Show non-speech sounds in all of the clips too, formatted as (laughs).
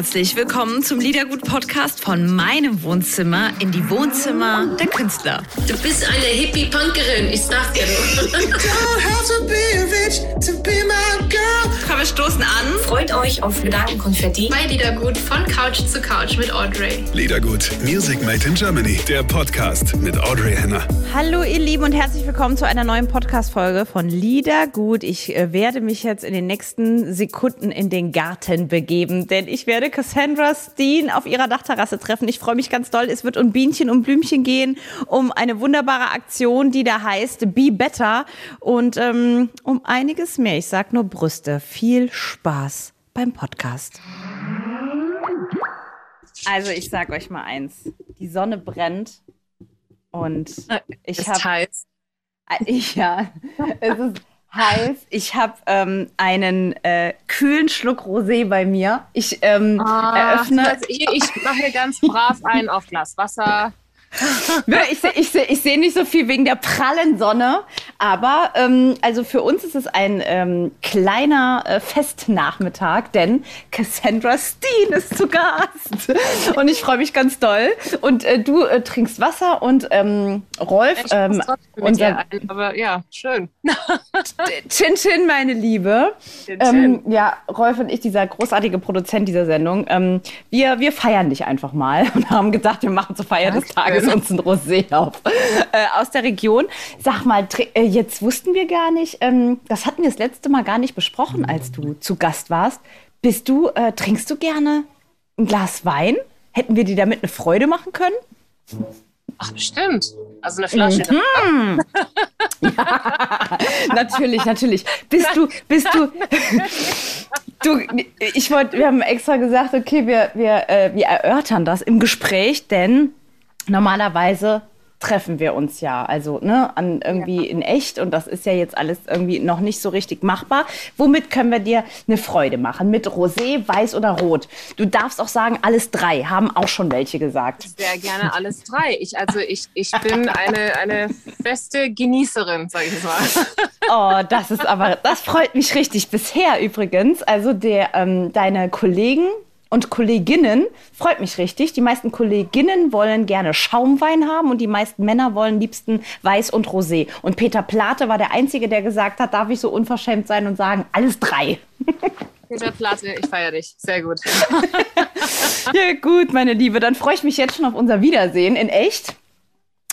herzlich willkommen zum Liedergut-Podcast von meinem Wohnzimmer in die Wohnzimmer der Künstler. Du bist eine Hippie-Punkerin, ich sag dir Komm, wir stoßen an. Freut euch auf Gedankenkonfetti. Bei Liedergut von Couch zu Couch mit Audrey. Liedergut, Music Made in Germany, der Podcast mit Audrey Henner. Hallo ihr Lieben und herzlich willkommen zu einer neuen Podcast-Folge von Liedergut. Ich äh, werde mich jetzt in den nächsten Sekunden in den Garten begeben, denn ich werde Cassandra Steen auf ihrer Dachterrasse treffen. Ich freue mich ganz doll. Es wird um Bienchen und Blümchen gehen, um eine wunderbare Aktion, die da heißt Be Better und ähm, um einiges mehr. Ich sag nur Brüste. Viel Spaß beim Podcast. Also ich sag euch mal eins. Die Sonne brennt und ich Ist habe heiß. ich, ja, (laughs) es ist heiß. Ich habe ähm, einen äh, kühlen Schluck Rosé bei mir. Ich ähm, eröffne. Also ich, ich mache hier ganz brav einen auf Glas Wasser. Ne, Ich sehe ich seh, ich seh nicht so viel wegen der prallen Sonne, aber ähm, also für uns ist es ein ähm, kleiner äh, Festnachmittag, denn Cassandra Steen ist zu Gast und ich freue mich ganz doll. Und äh, du äh, trinkst Wasser und ähm, Rolf, Ich ähm, unser ein, aber ja, schön. Chin Chin, meine Liebe. Chin Ähm, ja, Rolf und ich, dieser großartige Produzent dieser Sendung, ähm, wir, wir feiern dich einfach mal (laughs) und haben gedacht, wir machen zur Feier des Tages uns ein Rosé auf äh, aus der Region. Sag mal, äh, jetzt wussten wir gar nicht, ähm, das hatten wir das letzte Mal gar nicht besprochen, als du zu Gast warst. Bist du, äh, trinkst du gerne ein Glas Wein? Hätten wir dir damit eine Freude machen können? Ach, bestimmt. Also eine Flasche. Mhm. natürlich, natürlich. Bist du, bist du, (laughs) du, ich wollte, wir haben extra gesagt, okay, wir, wir, äh, wir erörtern das im Gespräch, denn normalerweise treffen wir uns ja, also ne, an irgendwie in echt und das ist ja jetzt alles irgendwie noch nicht so richtig machbar. Womit können wir dir eine Freude machen? Mit Rosé, Weiß oder Rot? Du darfst auch sagen, alles drei, haben auch schon welche gesagt. Sehr gerne alles drei. Ich, also ich, ich bin eine, eine feste Genießerin, sage ich mal. (laughs) Oh, das ist aber, das freut mich richtig. Bisher übrigens, also der, ähm, deine Kollegen und Kolleginnen freut mich richtig. Die meisten Kolleginnen wollen gerne Schaumwein haben und die meisten Männer wollen liebsten Weiß und Rosé. Und Peter Plate war der Einzige, der gesagt hat, darf ich so unverschämt sein und sagen, alles drei. (laughs) Peter Platte, ich feiere dich. Sehr gut. (laughs) Ja, gut, meine Liebe, dann freue ich mich jetzt schon auf unser Wiedersehen in echt.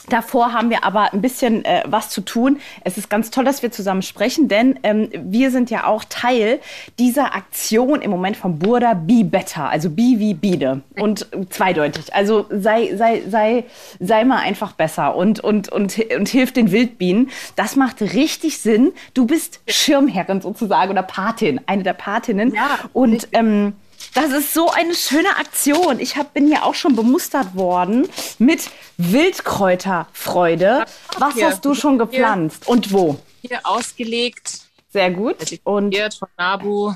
Davor haben wir aber ein bisschen äh, was zu tun. Es ist ganz toll, dass wir zusammen sprechen, denn ähm, wir sind ja auch Teil dieser Aktion im Moment von Burda Be Better, also Be wie Biene und zweideutig. Also sei, sei, sei, sei mal einfach besser und, und, und, und hilf den Wildbienen. Das macht richtig Sinn. Du bist Schirmherrin sozusagen oder Patin, eine der Patinnen. Ja, und ähm, das ist so eine schöne Aktion. Ich hab, bin ja auch schon bemustert worden mit Wildkräuterfreude. Was hier. hast du schon gepflanzt und wo? Hier ausgelegt, Sehr gut. Und zertifiziert von Nabu.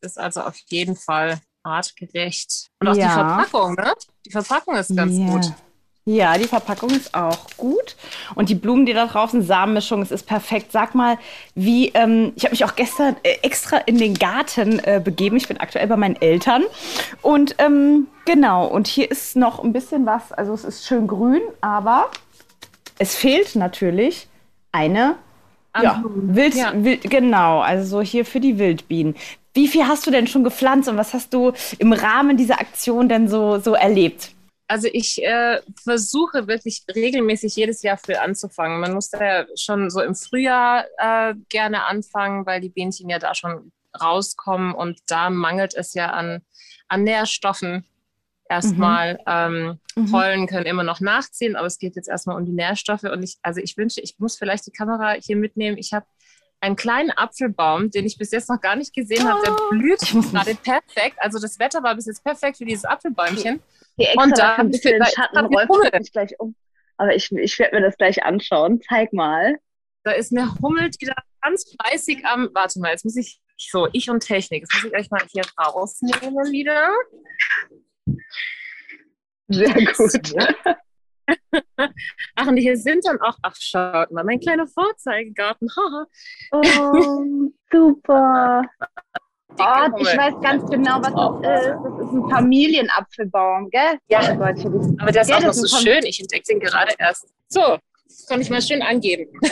Ist also auf jeden Fall artgerecht. Und auch Ja. die Verpackung, ne? Die Verpackung ist ganz Ja. gut. Ja, die Verpackung ist auch gut. Und die Blumen, die da drauf sind, Samenmischung, es ist perfekt. Sag mal, wie, ähm, ich habe mich auch gestern äh, extra in den Garten äh, begeben. Ich bin aktuell bei meinen Eltern. Und ähm, genau, und hier ist noch ein bisschen was, also es ist schön grün, aber es fehlt natürlich eine ja. Wild, Ja. Wild, genau, also so hier für die Wildbienen. Wie viel hast du denn schon gepflanzt und was hast du im Rahmen dieser Aktion denn so, so erlebt? Also ich äh, versuche wirklich regelmäßig jedes Jahr früh anzufangen. Man muss da ja schon so im Frühjahr äh, gerne anfangen, weil die Bienchen ja da schon rauskommen und da mangelt es ja an, an Nährstoffen. Erstmal ähm, Mhm. Pollen können immer noch nachziehen, aber es geht jetzt erstmal um die Nährstoffe. Und ich, also ich wünsche, ich muss vielleicht die Kamera hier mitnehmen. Ich habe einen kleinen Apfelbaum, den ich bis jetzt noch gar nicht gesehen habe. Der blüht Ich muss (laughs) gerade perfekt. Also das Wetter war bis jetzt perfekt für dieses Apfelbäumchen. Extra Und da ein bisschen vielleicht- Schatten, guckt mich gleich um. Aber ich, ich werde mir das gleich anschauen. Zeig mal. Da ist eine Hummel, die da ganz fleißig am. Warte mal, jetzt muss ich. So, ich und Technik. Jetzt muss ich euch mal hier rausnehmen wieder. Sehr gut. (laughs) Ach, und hier sind dann auch. Ach, schaut mal, mein kleiner Vorzeigegarten. (laughs) Oh, super. Oh, ich weiß ganz genau, was das ist. Das ist ein Familienapfelbaum, gell? Ja. Oh Gott, ich das- Aber der ist Ja, auch noch das so schön. Ich entdecke den gerade erst. So, kann ich mal schön angeben. (laughs)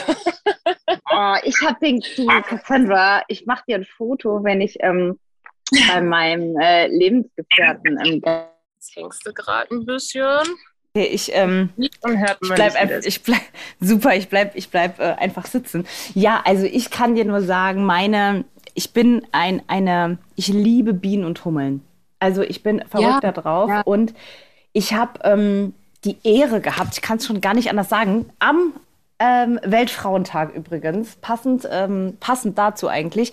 Oh, ich hab den, du, Cassandra, ich mach dir ein Foto, wenn ich ähm, bei meinem äh, Lebensgefährten ähm, Jetzt hängst du gerade ein bisschen. Okay, ich, ähm, Und hört ich bleib einfach, ich bleib, (laughs) super, ich bleib, ich bleib äh, einfach sitzen. Ja, also ich kann dir nur sagen, meine, ich bin ein, eine, ich liebe Bienen und Hummeln. Also ich bin verrückt da drauf ja. und ich habe ähm, die Ehre gehabt, ich kann es schon gar nicht anders sagen, am ähm, Weltfrauentag übrigens, passend, ähm, passend dazu eigentlich,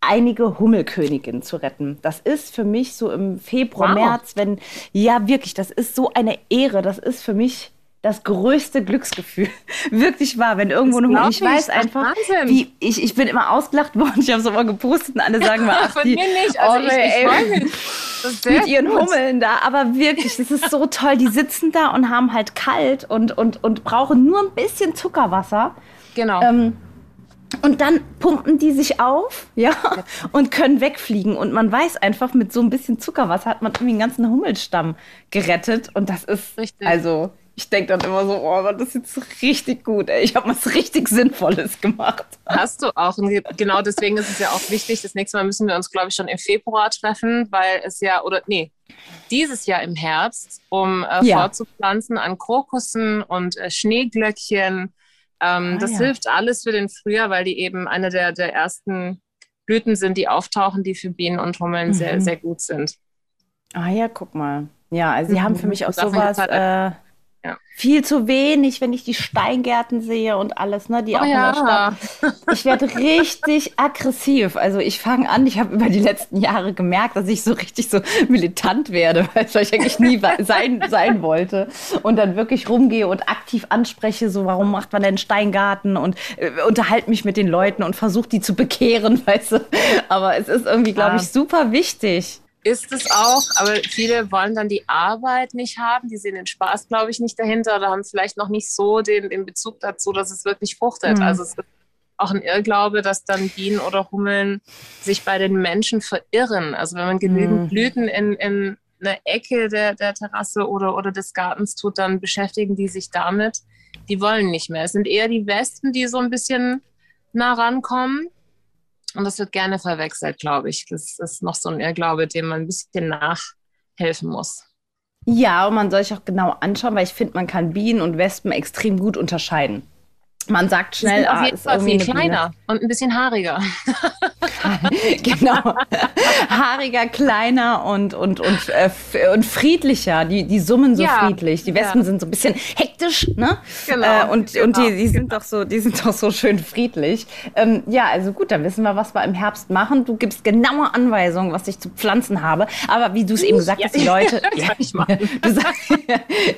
einige Hummelköniginnen zu retten. Das ist für mich so im Februar, Wow. März, wenn, ja wirklich, das ist so eine Ehre, das ist für mich das größte Glücksgefühl. (laughs) Wirklich wahr, wenn irgendwo glaub ich ich. weiß Ach, einfach, wie ich, ich bin immer ausgelacht (laughs) worden, ich habe es immer gepostet und alle sagen mal, (laughs) ach, Von die, mir nicht. Also ich, Orre, ich sehr mit ihren gut. Hummeln da, aber wirklich, das ist so toll. Die sitzen da und haben halt kalt und, und, und brauchen nur ein bisschen Zuckerwasser. Genau. Ähm, und dann pumpen die sich auf, ja, und können wegfliegen. Und man weiß einfach, mit so ein bisschen Zuckerwasser hat man irgendwie den ganzen Hummelstamm gerettet. Und das ist, Richtig. also, ich denke dann immer so, oh, Mann, das ist jetzt richtig gut. Ey. Ich habe was richtig Sinnvolles gemacht. Hast du auch. Und genau deswegen ist es ja auch wichtig. Das nächste Mal müssen wir uns, glaube ich, schon im Februar treffen, weil es ja, oder nee, dieses Jahr im Herbst, um äh, Ja. vorzupflanzen an Krokussen und äh, Schneeglöckchen. Ähm, Ah, das ja. hilft alles für den Frühjahr, weil die eben eine der, der ersten Blüten sind, die auftauchen, die für Bienen und Hummeln sehr, Mhm. sehr gut sind. Ah ja, guck mal. Ja, also sie haben für mich auch sowas halt- äh, Ja. viel zu wenig, wenn ich die Steingärten sehe und alles, ne, die Oh auch in der Stadt. Ich werde richtig (laughs) aggressiv. Also ich fange an, ich habe über die letzten Jahre gemerkt, dass ich so richtig so militant werde, (laughs) weil ich eigentlich nie sein, sein wollte. Und dann wirklich rumgehe und aktiv anspreche, so warum macht man denn einen Steingarten und äh, unterhalte mich mit den Leuten und versuche die zu bekehren, (laughs) weißt du. Aber es ist irgendwie, glaube Ja. ich, super wichtig. Ist es auch, aber viele wollen dann die Arbeit nicht haben. Die sehen den Spaß, glaube ich, nicht dahinter oder haben vielleicht noch nicht so den, den Bezug dazu, dass es wirklich fruchtet. Mhm. Also es ist auch ein Irrglaube, dass dann Bienen oder Hummeln sich bei den Menschen verirren. Also wenn man genügend Mhm. Blüten in, in einer Ecke der, der Terrasse oder, oder des Gartens tut, dann beschäftigen die sich damit. Die wollen nicht mehr. Es sind eher die Wespen, die so ein bisschen nah rankommen. Und das wird gerne verwechselt, glaube ich. Das ist noch so ein Irrglaube, dem man ein bisschen nachhelfen muss. Ja, und man soll sich auch genau anschauen, weil ich finde, man kann Bienen und Wespen extrem gut unterscheiden. Man sagt schnell, auf ah, jeden ist Fall viel kleiner und ein bisschen haariger. (laughs) genau. Haariger, kleiner und, und, und, äh, und friedlicher. Die, die summen so Ja, friedlich. Die Wespen ja. sind so ein bisschen hektisch, ne? Genau, Äh, und genau, und die, die sind doch so, die sind doch so schön friedlich. Ähm, ja, also gut, dann wissen wir, was wir im Herbst machen. Du gibst genaue Anweisungen, was ich zu pflanzen habe. Aber wie du es eben gesagt Ja, hast, die Leute. (laughs) machen. (laughs) Du, sag,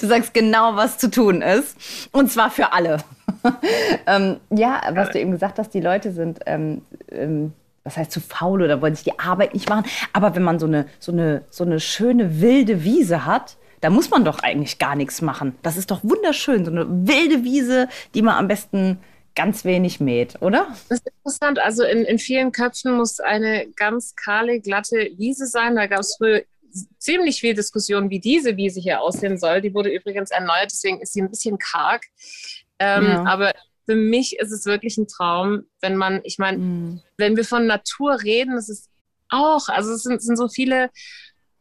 du sagst genau, was zu tun ist. Und zwar für alle. (laughs) ähm, ja, was du eben gesagt hast, die Leute sind, ähm, ähm, was heißt zu faul oder wollen sich die Arbeit nicht machen. Aber wenn man so eine, so eine, so eine schöne wilde Wiese hat, da muss man doch eigentlich gar nichts machen. Das ist doch wunderschön, so eine wilde Wiese, die man am besten ganz wenig mäht, oder? Das ist interessant. Also in, in vielen Köpfen muss eine ganz kahle, glatte Wiese sein. Da gab es früher ziemlich viel Diskussion, wie diese Wiese hier aussehen soll. Die wurde übrigens erneuert, deswegen ist sie ein bisschen karg. Ähm, Ja. Aber für mich ist es wirklich ein Traum, wenn man, ich meine, Mhm. wenn wir von Natur reden, das ist auch, also es sind, sind so viele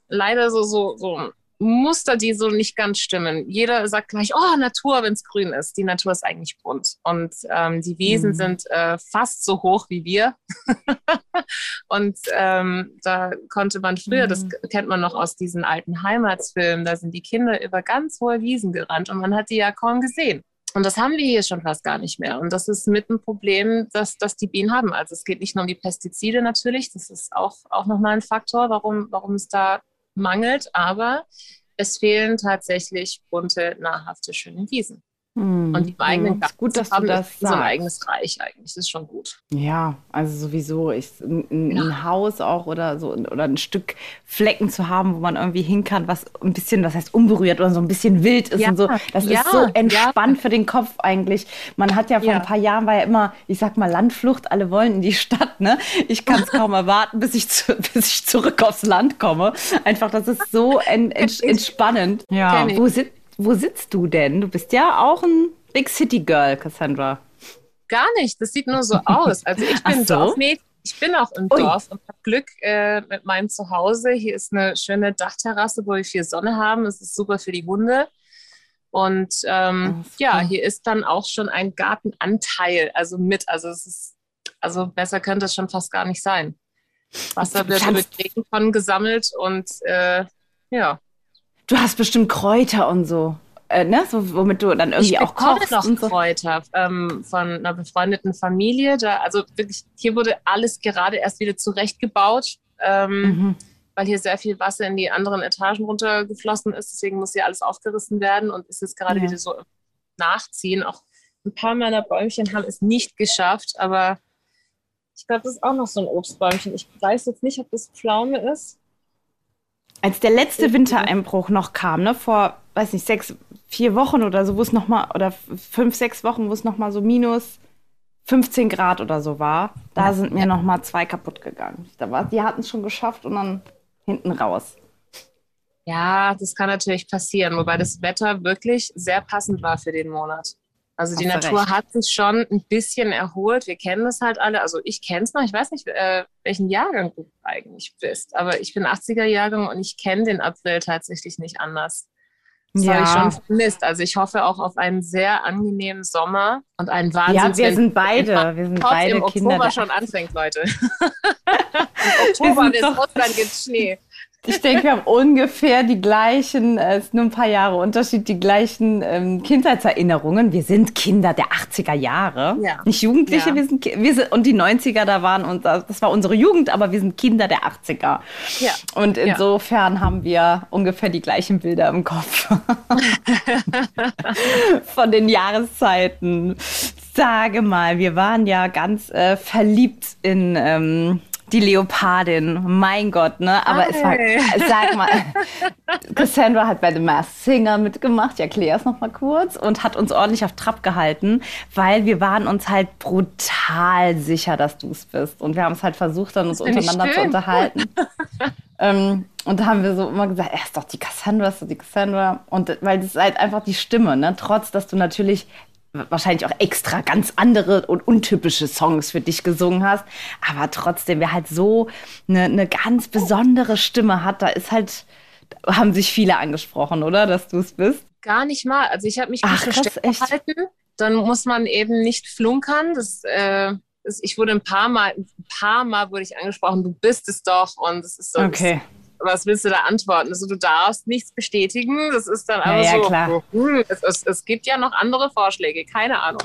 leider so, so, so Muster, die so nicht ganz stimmen. Jeder sagt gleich, oh, Natur, wenn es grün ist. Die Natur ist eigentlich bunt. Und ähm, die Wiesen Mhm. sind äh, fast so hoch wie wir. (laughs) und ähm, da konnte man früher, das Mhm. kennt man noch aus diesen alten Heimatsfilmen, da sind die Kinder über ganz hohe Wiesen gerannt und man hat die ja kaum gesehen. Und das haben wir hier schon fast gar nicht mehr. Und das ist mit ein Problem, dass, dass die Bienen haben. Also es geht nicht nur um die Pestizide natürlich, das ist auch, auch nochmal ein Faktor, warum, warum es da mangelt, aber es fehlen tatsächlich bunte, nahrhafte, schöne Wiesen. Und die im eigenen Hm, ist Garten gut, dass haben, du das ist so ein sagst. eigenes Reich eigentlich. Das ist schon gut. Ja, also sowieso ich, ein, ein, ein Haus auch oder so oder ein Stück Flecken zu haben, wo man irgendwie hin kann, was ein bisschen, was heißt unberührt oder so ein bisschen wild ist Ja, und so. Das ja, ist so ja. entspannt für den Kopf eigentlich. Man hat ja vor Ja. ein paar Jahren war ja immer, ich sag mal Landflucht, alle wollen in die Stadt, ne? Ich kann es (laughs) kaum erwarten, bis ich zu, (laughs) bis ich zurück aufs Land komme. Einfach, das ist so en, ents- entspannend. Ja. Wo, sit, wo sitzt du denn? Du bist ja auch ein Big City Girl, Cassandra. Gar nicht. Das sieht nur so aus. Also ich bin so? Dorfmädchen. Ich bin auch im Ui. Dorf und habe Glück äh, mit meinem Zuhause. Hier ist eine schöne Dachterrasse, wo wir viel Sonne haben. Es ist super für die Hunde. Und ähm, super. ja, hier ist dann auch schon ein Gartenanteil, also mit. Also es ist, also besser könnte es schon fast gar nicht sein. Wasser wird mit Regentonnen gesammelt und äh, ja. Du hast bestimmt Kräuter und so, äh, ne? So, womit du dann irgendwie ich auch kochst noch und so. Kräuter ähm, von einer befreundeten Familie. Da, also wirklich, hier wurde alles gerade erst wieder zurechtgebaut, ähm, Mhm. weil hier sehr viel Wasser in die anderen Etagen runtergeflossen ist. Deswegen muss hier alles aufgerissen werden und ist jetzt gerade Ja. wieder so im Nachziehen. Auch ein paar meiner Bäumchen haben es nicht geschafft, aber ich glaube, das ist auch noch so ein Obstbäumchen. Ich weiß jetzt nicht, ob das Pflaume ist. Als der letzte Wintereinbruch noch kam, ne, vor, weiß nicht, sechs, vier Wochen oder so, wo es nochmal, oder fünf, sechs Wochen, wo es nochmal so minus 15 Grad oder so war, da sind mir nochmal zwei kaputt gegangen. Da war, die hatten es schon geschafft und dann hinten raus. Ja, das kann natürlich passieren, wobei das Wetter wirklich sehr passend war für den Monat. Also die Natur recht. hat sich schon ein bisschen erholt. Wir kennen das halt alle. Also ich kenne es noch. Ich weiß nicht, äh, welchen Jahrgang du eigentlich bist, aber ich bin 80er Jahrgang und ich kenne den April tatsächlich nicht anders. Das habe ich schon vermisst. Also ich hoffe auch auf einen sehr angenehmen Sommer und einen Ja, Wahnsinn. wir sind beide, wir sind beide im Kinder. Oktober schon anfängt, Leute. (laughs) Im Oktober doch- Russland gibt Schnee. Ich denke, wir haben ungefähr die gleichen, äh, es ist nur ein paar Jahre Unterschied, die gleichen ähm, Kindheitserinnerungen. Wir sind Kinder der 80er Jahre. Ja. Nicht Jugendliche, Ja. wir sind, wir sind, und die 90er, da waren uns, das war unsere Jugend, aber wir sind Kinder der 80er. Ja. Und Ja. insofern haben wir ungefähr die gleichen Bilder im Kopf. (laughs) Von den Jahreszeiten. Sage mal, wir waren ja ganz äh, verliebt in ähm, die Leopardin. Mein Gott, ne? Aber es war, sag mal, (laughs) Cassandra hat bei The Masked Singer mitgemacht. Ich erkläre es noch mal kurz und hat uns ordentlich auf Trab gehalten, weil wir waren uns halt brutal sicher, dass du es bist. Und wir haben es halt versucht, dann uns untereinander zu unterhalten. (laughs) ähm, und da haben wir so immer gesagt, er ist doch die Cassandra, ist doch die Cassandra. Und weil das ist halt einfach die Stimme, ne? Trotz, dass du natürlich wahrscheinlich auch extra ganz andere und untypische Songs für dich gesungen hast, aber trotzdem, wer halt so eine, eine ganz besondere Stimme hat, da ist halt, haben sich viele angesprochen, oder, dass du es bist? Gar nicht mal. Also ich habe mich Ach, gut krass, gehalten. Dann muss man eben nicht flunkern. Das, äh, das, ich wurde ein paar Mal, ein paar Mal wurde ich angesprochen, du bist es doch. Und es ist so, Okay. Was willst du da antworten? Also du darfst nichts bestätigen. Das ist dann Ja, einfach ja, so. klar. hm, Es, es, es gibt ja noch andere Vorschläge, keine Ahnung.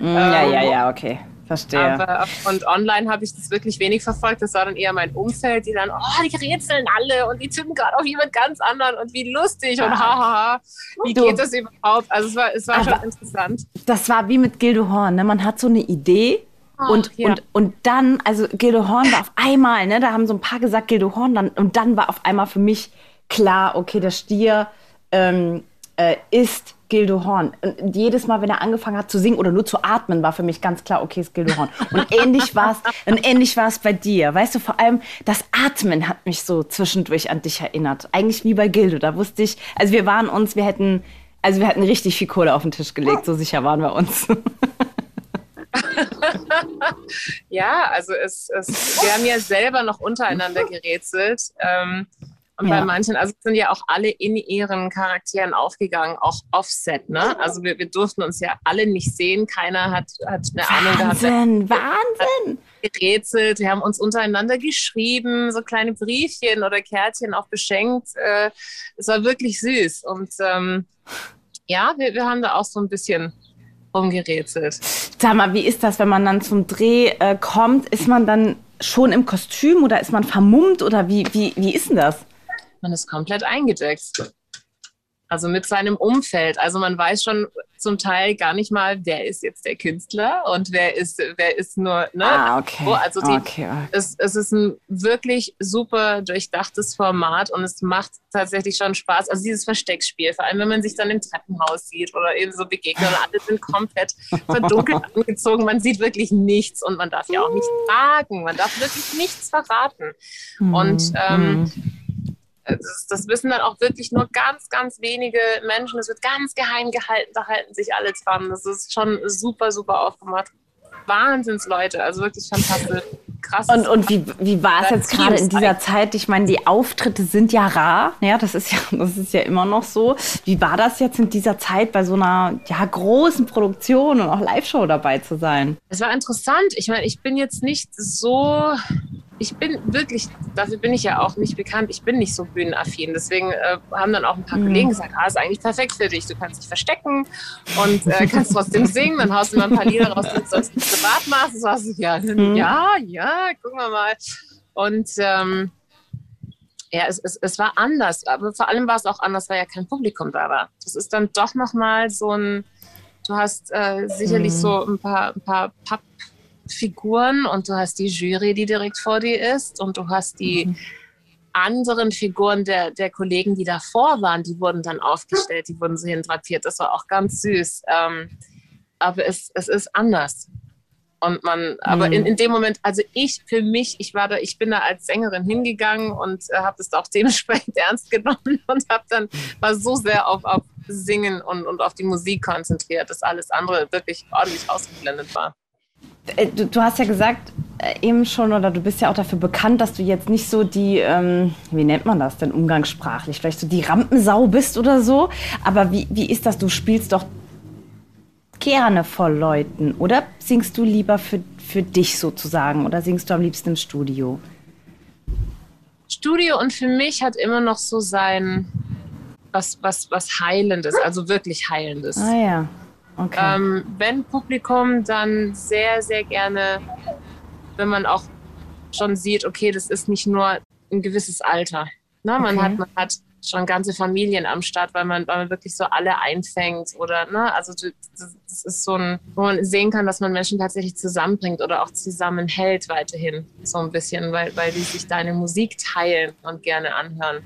Mm, ja, Ähm, ja, ja, okay. Verstehe. Aber, und online habe ich das wirklich wenig verfolgt. Das war dann eher mein Umfeld, die dann, oh, die rätseln alle und die tippen gerade auf jemand ganz anderen und wie lustig und hahaha. Wie Du. geht das überhaupt? Also es war, es war Aber- schon interessant. das war wie mit Gildo Horn, ne? Man hat so eine Idee und, ja. und, und dann, also Gildo Horn war auf einmal, ne? Da haben so ein paar gesagt, Gildo Horn, dann, und dann war auf einmal für mich klar, okay, der Stier ähm, äh, ist Gildo Horn. Und jedes Mal, wenn er angefangen hat zu singen oder nur zu atmen, war für mich ganz klar, okay, ist Gildo Horn. Und (laughs) ähnlich war es, und ähnlich war es bei dir. Weißt du, vor allem das Atmen hat mich so zwischendurch an dich erinnert. Eigentlich wie bei Gildo. Da wusste ich, also wir waren uns, wir hätten, also wir hätten richtig viel Kohle auf den Tisch gelegt, so sicher waren wir uns. (laughs) (laughs) Ja, also es, es, wir haben ja selber noch untereinander gerätselt. Ähm, und Ja. bei manchen, also sind ja auch alle in ihren Charakteren aufgegangen, auch offset, ne? Also wir, wir durften uns ja alle nicht sehen. Keiner hat, hat eine Ahnung gehabt, Wahnsinn, Wahnsinn. gerätselt. Wir haben uns untereinander geschrieben, so kleine Briefchen oder Kärtchen auch beschenkt. Äh, es war wirklich süß. Und ähm, ja, wir, wir haben da auch so ein bisschen rumgerätselt. Sag mal, wie ist das, wenn man dann zum Dreh äh, kommt? Ist man dann schon im Kostüm oder ist man vermummt oder wie, wie, wie ist denn das? Man ist komplett eingedeckt. Also mit seinem Umfeld. Also man weiß schon zum Teil gar nicht mal, wer ist jetzt der Künstler und wer ist, wer ist nur, ne? Ah, okay. Also die, okay. es, es ist ein wirklich super durchdachtes Format und es macht tatsächlich schon Spaß. Also dieses Versteckspiel, vor allem wenn man sich dann im Treppenhaus sieht oder eben so begegnet und (laughs) alle sind komplett verdunkelt (laughs) angezogen. Man sieht wirklich nichts und man darf ja auch nicht fragen. Man darf wirklich nichts verraten. Und ähm, das, das, wissen dann auch wirklich nur ganz, ganz wenige Menschen. Es wird ganz geheim gehalten, da halten sich alle dran. Das ist schon super, super aufgemacht. Wahnsinnsleute, also wirklich fantastisch. Krass. Und, und wie, wie war es jetzt gerade in dieser Zeit? Ich meine, die Auftritte sind ja rar. Ja, das ist ja, (laughs) das ist ja immer noch so. Wie war das jetzt in dieser Zeit bei so einer ja, großen Produktion und auch Live-Show dabei zu sein? Es war interessant. Ich meine, ich bin jetzt nicht so ich bin wirklich, dafür bin ich ja auch nicht bekannt, ich bin nicht so bühnenaffin. Deswegen äh, haben dann auch ein paar mhm. Kollegen gesagt, ah, ist eigentlich perfekt für dich. Du kannst dich verstecken und äh, kannst trotzdem singen. Dann haust du mal ein paar Lieder raus, die du sonst nicht privat machst. So hast du, ja, mhm. ja, ja, gucken wir mal. Und ähm, ja, es, es, es war anders. Aber vor allem war es auch anders, weil ja kein Publikum da war. Das ist dann doch nochmal so ein, du hast äh, sicherlich mhm. so ein paar, ein paar Papp Figuren und du hast die Jury, die direkt vor dir ist und du hast die mhm. anderen Figuren der, der Kollegen, die davor waren, die wurden dann aufgestellt, die wurden so hindrapiert. Das war auch ganz süß. Ähm, aber es, es ist anders. Und man, aber in, mhm. in dem Moment, also ich für mich, ich war da, ich bin da als Sängerin hingegangen und äh, habe es auch (laughs) dementsprechend ernst genommen und habe dann war so sehr auf, auf Singen und, und auf die Musik konzentriert, dass alles andere wirklich ordentlich ausgeblendet war. Äh, du, du, hast ja gesagt äh, eben schon, oder du bist ja auch dafür bekannt, dass du jetzt nicht so die, ähm, wie nennt man das denn umgangssprachlich, vielleicht so die Rampensau bist oder so. Aber wie, wie ist das? Du spielst doch gerne vor Leuten, oder singst du lieber für, für dich sozusagen oder singst du am liebsten im Studio? Studio und für mich hat immer noch so sein, was, was, was Heilendes, also wirklich Heilendes. Ah ja. Okay. Ähm, wenn Publikum, dann sehr, sehr gerne, wenn man auch schon sieht, okay, das ist nicht nur ein gewisses Alter. Ne? Man, okay. hat, man hat schon ganze Familien am Start, weil man, weil man wirklich so alle einfängt oder, ne, also das, das ist so ein, wo man sehen kann, dass man Menschen tatsächlich zusammenbringt oder auch zusammenhält weiterhin, so ein bisschen, weil, weil die sich deine Musik teilen und gerne anhören.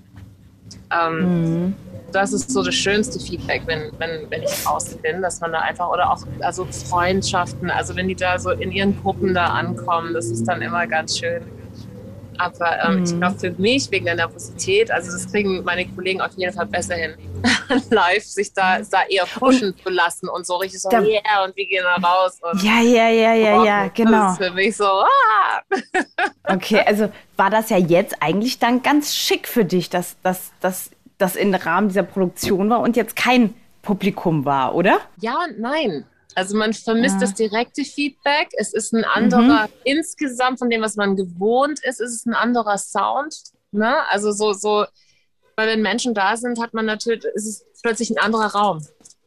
Ähm, mhm das ist so das schönste Feedback, wenn, wenn, wenn ich draußen bin, dass man da einfach, oder auch also Freundschaften, also wenn die da so in ihren Gruppen da ankommen, das ist dann immer ganz schön. Aber ähm, mhm. ich glaube, für mich wegen der Nervosität, also das kriegen meine Kollegen auf jeden Fall besser hin, (laughs) live sich da, da eher pushen und zu lassen und so richtig so, ja, yeah, und wir gehen da raus. Und ja, ja, ja, ja, ja, genau. Das ist für mich so, ah. (laughs) okay, also war das ja jetzt eigentlich dann ganz schick für dich, dass, dass, dass das im Rahmen dieser Produktion war und jetzt kein Publikum war, oder? Ja und nein. Also man vermisst ja. das direkte Feedback. Es ist ein anderer, mhm. insgesamt von dem, was man gewohnt ist, ist es ein anderer Sound. Ne? Also so, so, weil wenn Menschen da sind, hat man natürlich, ist es plötzlich ein anderer Raum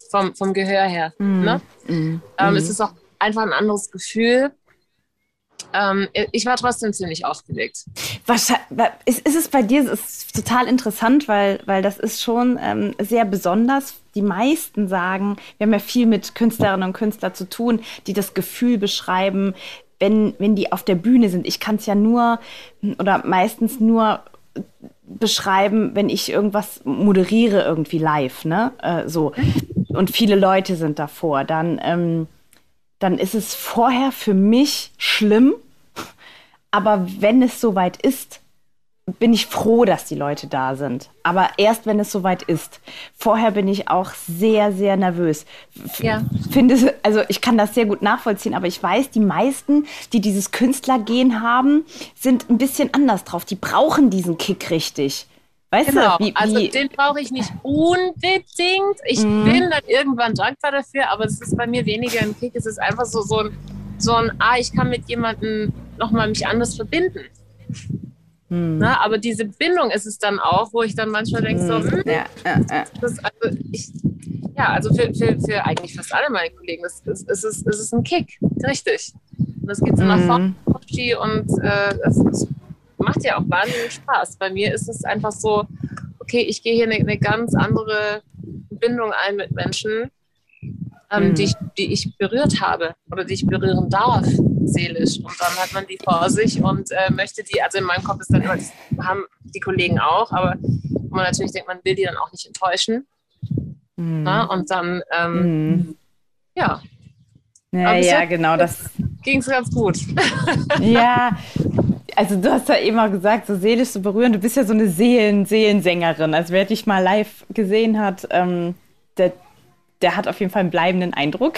vom, vom Gehör her. Mhm. Ne? Mhm. Ähm, es ist auch einfach ein anderes Gefühl ähm, ich war trotzdem ziemlich aufgelegt. Ist, ist es bei dir, ist total interessant, weil, weil das ist schon ähm, sehr besonders. Die meisten sagen, wir haben ja viel mit Künstlerinnen und Künstlern zu tun, die das Gefühl beschreiben, wenn, wenn die auf der Bühne sind. Ich kann es ja nur oder meistens nur beschreiben, wenn ich irgendwas moderiere irgendwie live, ne? Äh, so. Und viele Leute sind davor. Dann ähm, dann ist es vorher für mich schlimm. Aber wenn es soweit ist, bin ich froh, dass die Leute da sind. Aber erst, wenn es soweit ist. Vorher bin ich auch sehr, sehr nervös. Ja. Finde, also ich kann das sehr gut nachvollziehen, aber ich weiß, die meisten, die dieses Künstlergehen haben, sind ein bisschen anders drauf. Die brauchen diesen Kick richtig. Weißt genau. du, wie, also wie? also den brauche ich nicht unbedingt. Ich mm. bin dann irgendwann dankbar dafür, aber es ist bei mir weniger ein Kick. Es ist einfach so, so ein, so ein ah, ich kann mit jemandem nochmal mich anders verbinden. Mm. Na, aber diese Bindung ist es dann auch, wo ich dann manchmal denke, so, hm, ja, ja, ja. Das, also ich, ja, also für, für, für eigentlich fast alle meine Kollegen, es ist, es ist, es ist ein Kick, richtig. Und das geht so nach vorne und äh, es, es macht ja auch wahnsinnig Spaß. Bei mir ist es einfach so, okay, ich gehe hier eine, eine ganz andere Verbindung ein mit Menschen, ähm, Mhm. die, ich, die ich berührt habe oder die ich berühren darf, seelisch. Und dann hat man die vor sich und äh, möchte die, also in meinem Kopf ist dann immer, das haben die Kollegen auch, aber wo man natürlich denkt, man will die dann auch nicht enttäuschen. Mhm. Ne? Und dann, ähm, Mhm. ja, Ja, ja, genau. Das, ging es ganz gut. ja, (laughs) also du hast ja eben mal gesagt, so seelisch so berührend. Du bist ja so eine Seelen Seelensängerin. Also wer dich mal live gesehen hat, ähm, der, der hat auf jeden Fall einen bleibenden Eindruck,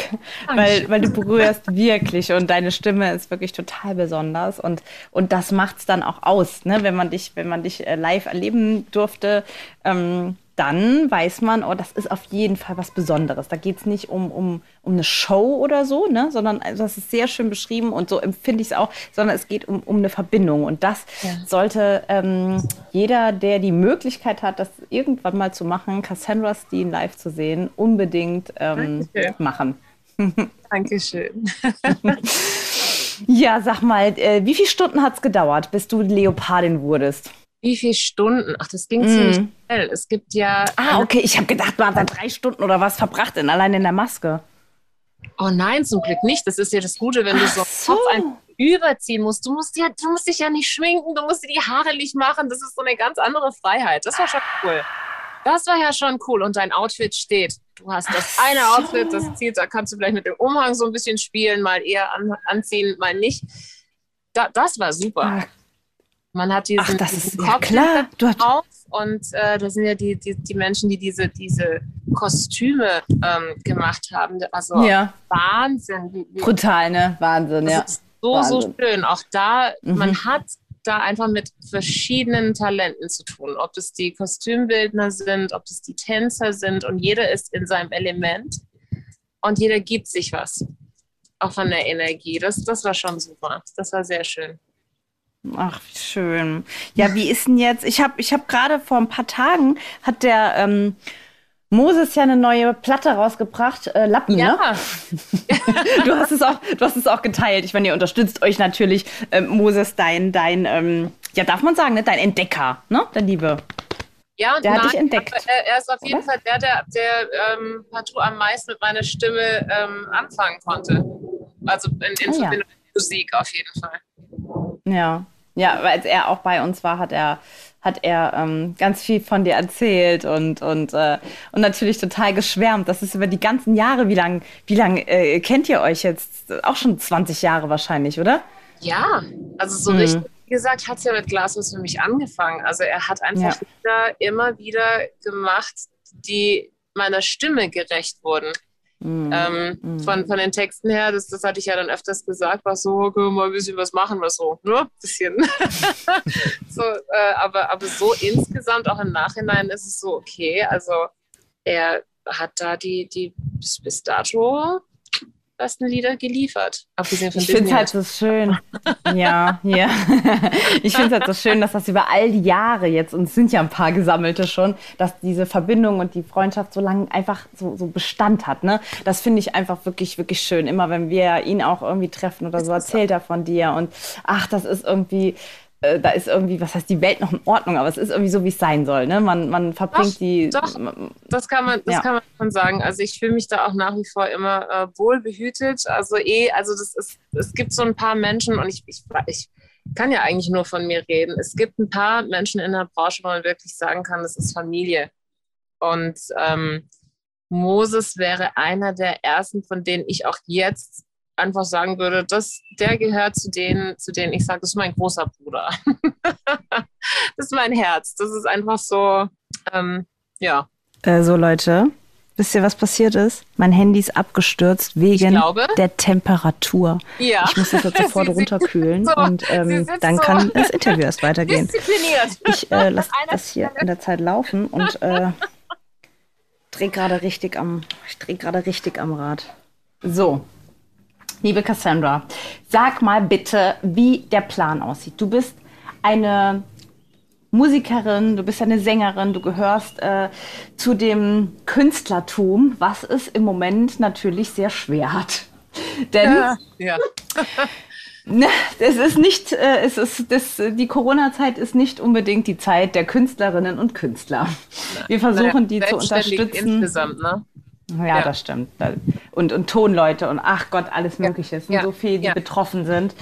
weil, weil du berührst wirklich und deine Stimme ist wirklich total besonders und, und das macht's dann auch aus, ne? wenn man dich, wenn man dich äh, live erleben durfte. Ähm, dann weiß man, oh, das ist auf jeden Fall was Besonderes. Da geht's nicht um, um, um eine Show oder so, ne? sondern also das ist sehr schön beschrieben und so empfinde ich es auch, sondern es geht um, um eine Verbindung. Und das Ja. sollte ähm, jeder, der die Möglichkeit hat, das irgendwann mal zu machen, Cassandra Steen live zu sehen, unbedingt ähm, Dankeschön. machen. (laughs) Dankeschön. Ja, sag mal, äh, wie viele Stunden hat's gedauert, bis du Leopardin wurdest? Wie viele Stunden? Ach, das ging Mhm. ziemlich schnell. Es gibt ja. Ah, okay, ich habe gedacht, du hast da drei Stunden oder was verbracht, in, allein in der Maske. Oh nein, zum Glück nicht. Das ist ja das Gute, wenn du so, so. Kopf überziehen musst. Du musst, ja, du musst dich ja nicht schminken, du musst dir die Haare nicht machen. Das ist so eine ganz andere Freiheit. Das war schon cool. Das war ja schon cool. Und dein Outfit steht. Du hast das eine so. Outfit, das zieht, da kannst du vielleicht mit dem Umhang so ein bisschen spielen, mal eher an, anziehen, mal nicht. Da, das war super. Ah, Man hat diesen, Ach, das diesen ist ja klar. Du hast, auf und äh, das sind ja die, die, die Menschen, die diese, diese Kostüme ähm, gemacht haben. Also ja, Wahnsinn. Brutal, ne? Wahnsinn, ja. das ist so, so Wahnsinn. schön. Auch da, Mhm. man hat da einfach mit verschiedenen Talenten zu tun. Ob das die Kostümbildner sind, ob das die Tänzer sind und jeder ist in seinem Element und jeder gibt sich was. Auch von der Energie. Das, das war schon super. Das war sehr schön. Ach, wie schön. Ja, wie ist denn jetzt? Ich habe ich hab gerade vor ein paar Tagen, hat der ähm, Moses ja eine neue Platte rausgebracht, äh, Lappen, ne? Ja, (laughs) Du hast es auch, du hast es auch geteilt. Ich meine, ihr unterstützt euch natürlich, ähm, Moses, dein, dein, ähm, ja, darf man sagen, ne? dein Entdecker, ne? Der Liebe. Ja, und Der hat nein, dich entdeckt, Er, er ist auf jeden oder? Fall der, der, der ähm, partout am meisten mit meiner Stimme ähm, anfangen konnte. Also in, in Ah, ja. Verbindung mit Musik auf jeden Fall. Ja. Ja, weil als er auch bei uns war, hat er, hat er ähm, ganz viel von dir erzählt und, und, äh, und natürlich total geschwärmt. Das ist über die ganzen Jahre, wie lange wie lang, äh, kennt ihr euch jetzt? Auch schon 20 Jahre wahrscheinlich, oder? Ja, also so Mhm. richtig, wie gesagt, hat es ja mit Glashaus für mich angefangen. Also er hat einfach Lieder immer wieder gemacht, die meiner Stimme gerecht wurden. Mhm. Ähm, Mhm. von, von den Texten her, das, das hatte ich ja dann öfters gesagt, war so, können wir mal ein bisschen was machen, was so, ne? Ein bisschen. (laughs) so, äh, aber, aber so insgesamt, auch im Nachhinein ist es so, okay, also er hat da die, die bis, bis dato besten Lieder geliefert. Abgesehen von Ich finde es halt so schön. Ja, ja. (laughs) Ich finde es halt so schön, dass das über all die Jahre jetzt, und es sind ja ein paar gesammelte schon, dass diese Verbindung und die Freundschaft so lange einfach so, so Bestand hat. Ne? Das finde ich einfach wirklich, wirklich schön. Immer wenn wir ihn auch irgendwie treffen oder so, erzählt er von dir. Und ach, das ist irgendwie. Äh, Da ist irgendwie, was heißt die Welt noch in Ordnung, aber es ist irgendwie so, wie es sein soll. Ne? Man, man verbringt Doch, die. doch. Das kann man, das Ja. kann man schon sagen. Also ich fühle mich da auch nach wie vor immer äh, wohl behütet. Also eh, also das ist, es gibt so ein paar Menschen und ich, ich, ich kann ja eigentlich nur von mir reden. Es gibt ein paar Menschen in der Branche, wo man wirklich sagen kann, das ist Familie. Und ähm, Moses wäre einer der ersten, von denen ich auch jetzt einfach sagen würde, dass der gehört zu denen, zu denen ich sage, das ist mein großer Bruder. (laughs) das ist mein Herz. Das ist einfach so, ähm, ja. Äh, so, Leute, wisst ihr, was passiert ist? Mein Handy ist abgestürzt wegen der Temperatur. Ja. Ich muss das jetzt (laughs) sofort runterkühlen so, und ähm, dann so kann das Interview erst weitergehen. Ich äh, lasse (laughs) das hier in der Zeit laufen und äh, drehe gerade richtig am, ich drehe gerade richtig am Rad. So, liebe Cassandra, sag mal bitte, wie der Plan aussieht. Du bist eine Musikerin, du bist eine Sängerin, du gehörst äh, zu dem Künstlertum, was es im Moment natürlich sehr schwer hat. (laughs) Denn Ja. (laughs) Ne, es ist nicht, äh, es ist, das, die Corona-Zeit ist nicht unbedingt die Zeit der Künstlerinnen und Künstler. Wir versuchen, die zu unterstützen. Insgesamt, ne? Ja, Ja. das stimmt. Und, und Tonleute und ach Gott, alles Mögliche. Es sind Ja. so viele, die Ja. betroffen sind.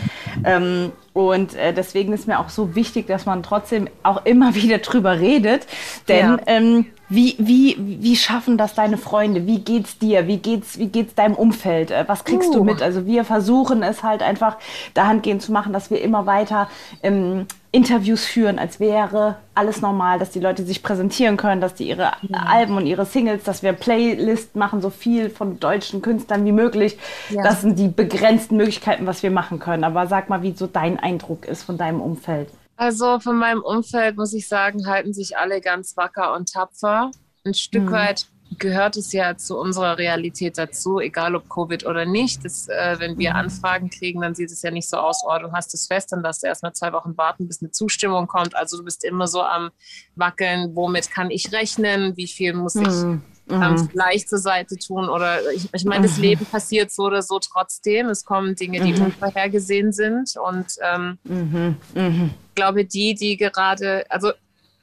Ähm, und äh, deswegen ist mir auch so wichtig, dass man trotzdem auch immer (laughs) wieder drüber redet. Denn ähm, wie, wie, wie schaffen das deine Freunde? Wie geht's dir? Wie geht's, wie geht's deinem Umfeld? Äh, Was kriegst du Uh. mit? Also wir versuchen es halt einfach dahingehend zu machen, dass wir immer weiter ähm, Interviews führen, als wäre alles normal, dass die Leute sich präsentieren können, dass die ihre Alben und ihre Singles, dass wir Playlist machen, so viel von deutschen Künstlern wie möglich. Ja. Das sind die begrenzten Möglichkeiten, was wir machen können. Aber sag mal, wie so dein Eindruck ist von deinem Umfeld. Also von meinem Umfeld muss ich sagen, halten sich alle ganz wacker und tapfer. Ein Stück Mhm. weit gehört es ja zu unserer Realität dazu, egal ob Covid oder nicht. Das, äh, wenn wir Mhm. Anfragen kriegen, dann sieht es ja nicht so aus, oh, du hast es fest, dann darfst du erst mal zwei Wochen warten, bis eine Zustimmung kommt. Also du bist immer so am Wackeln, womit kann ich rechnen, wie viel muss ich Mhm. ähm, vielleicht zur Seite tun oder ich, ich meine, das Leben passiert so oder so trotzdem. Es kommen Dinge, die unvorhergesehen sind und ähm, Mhm. Mhm. ich glaube, die, die gerade, also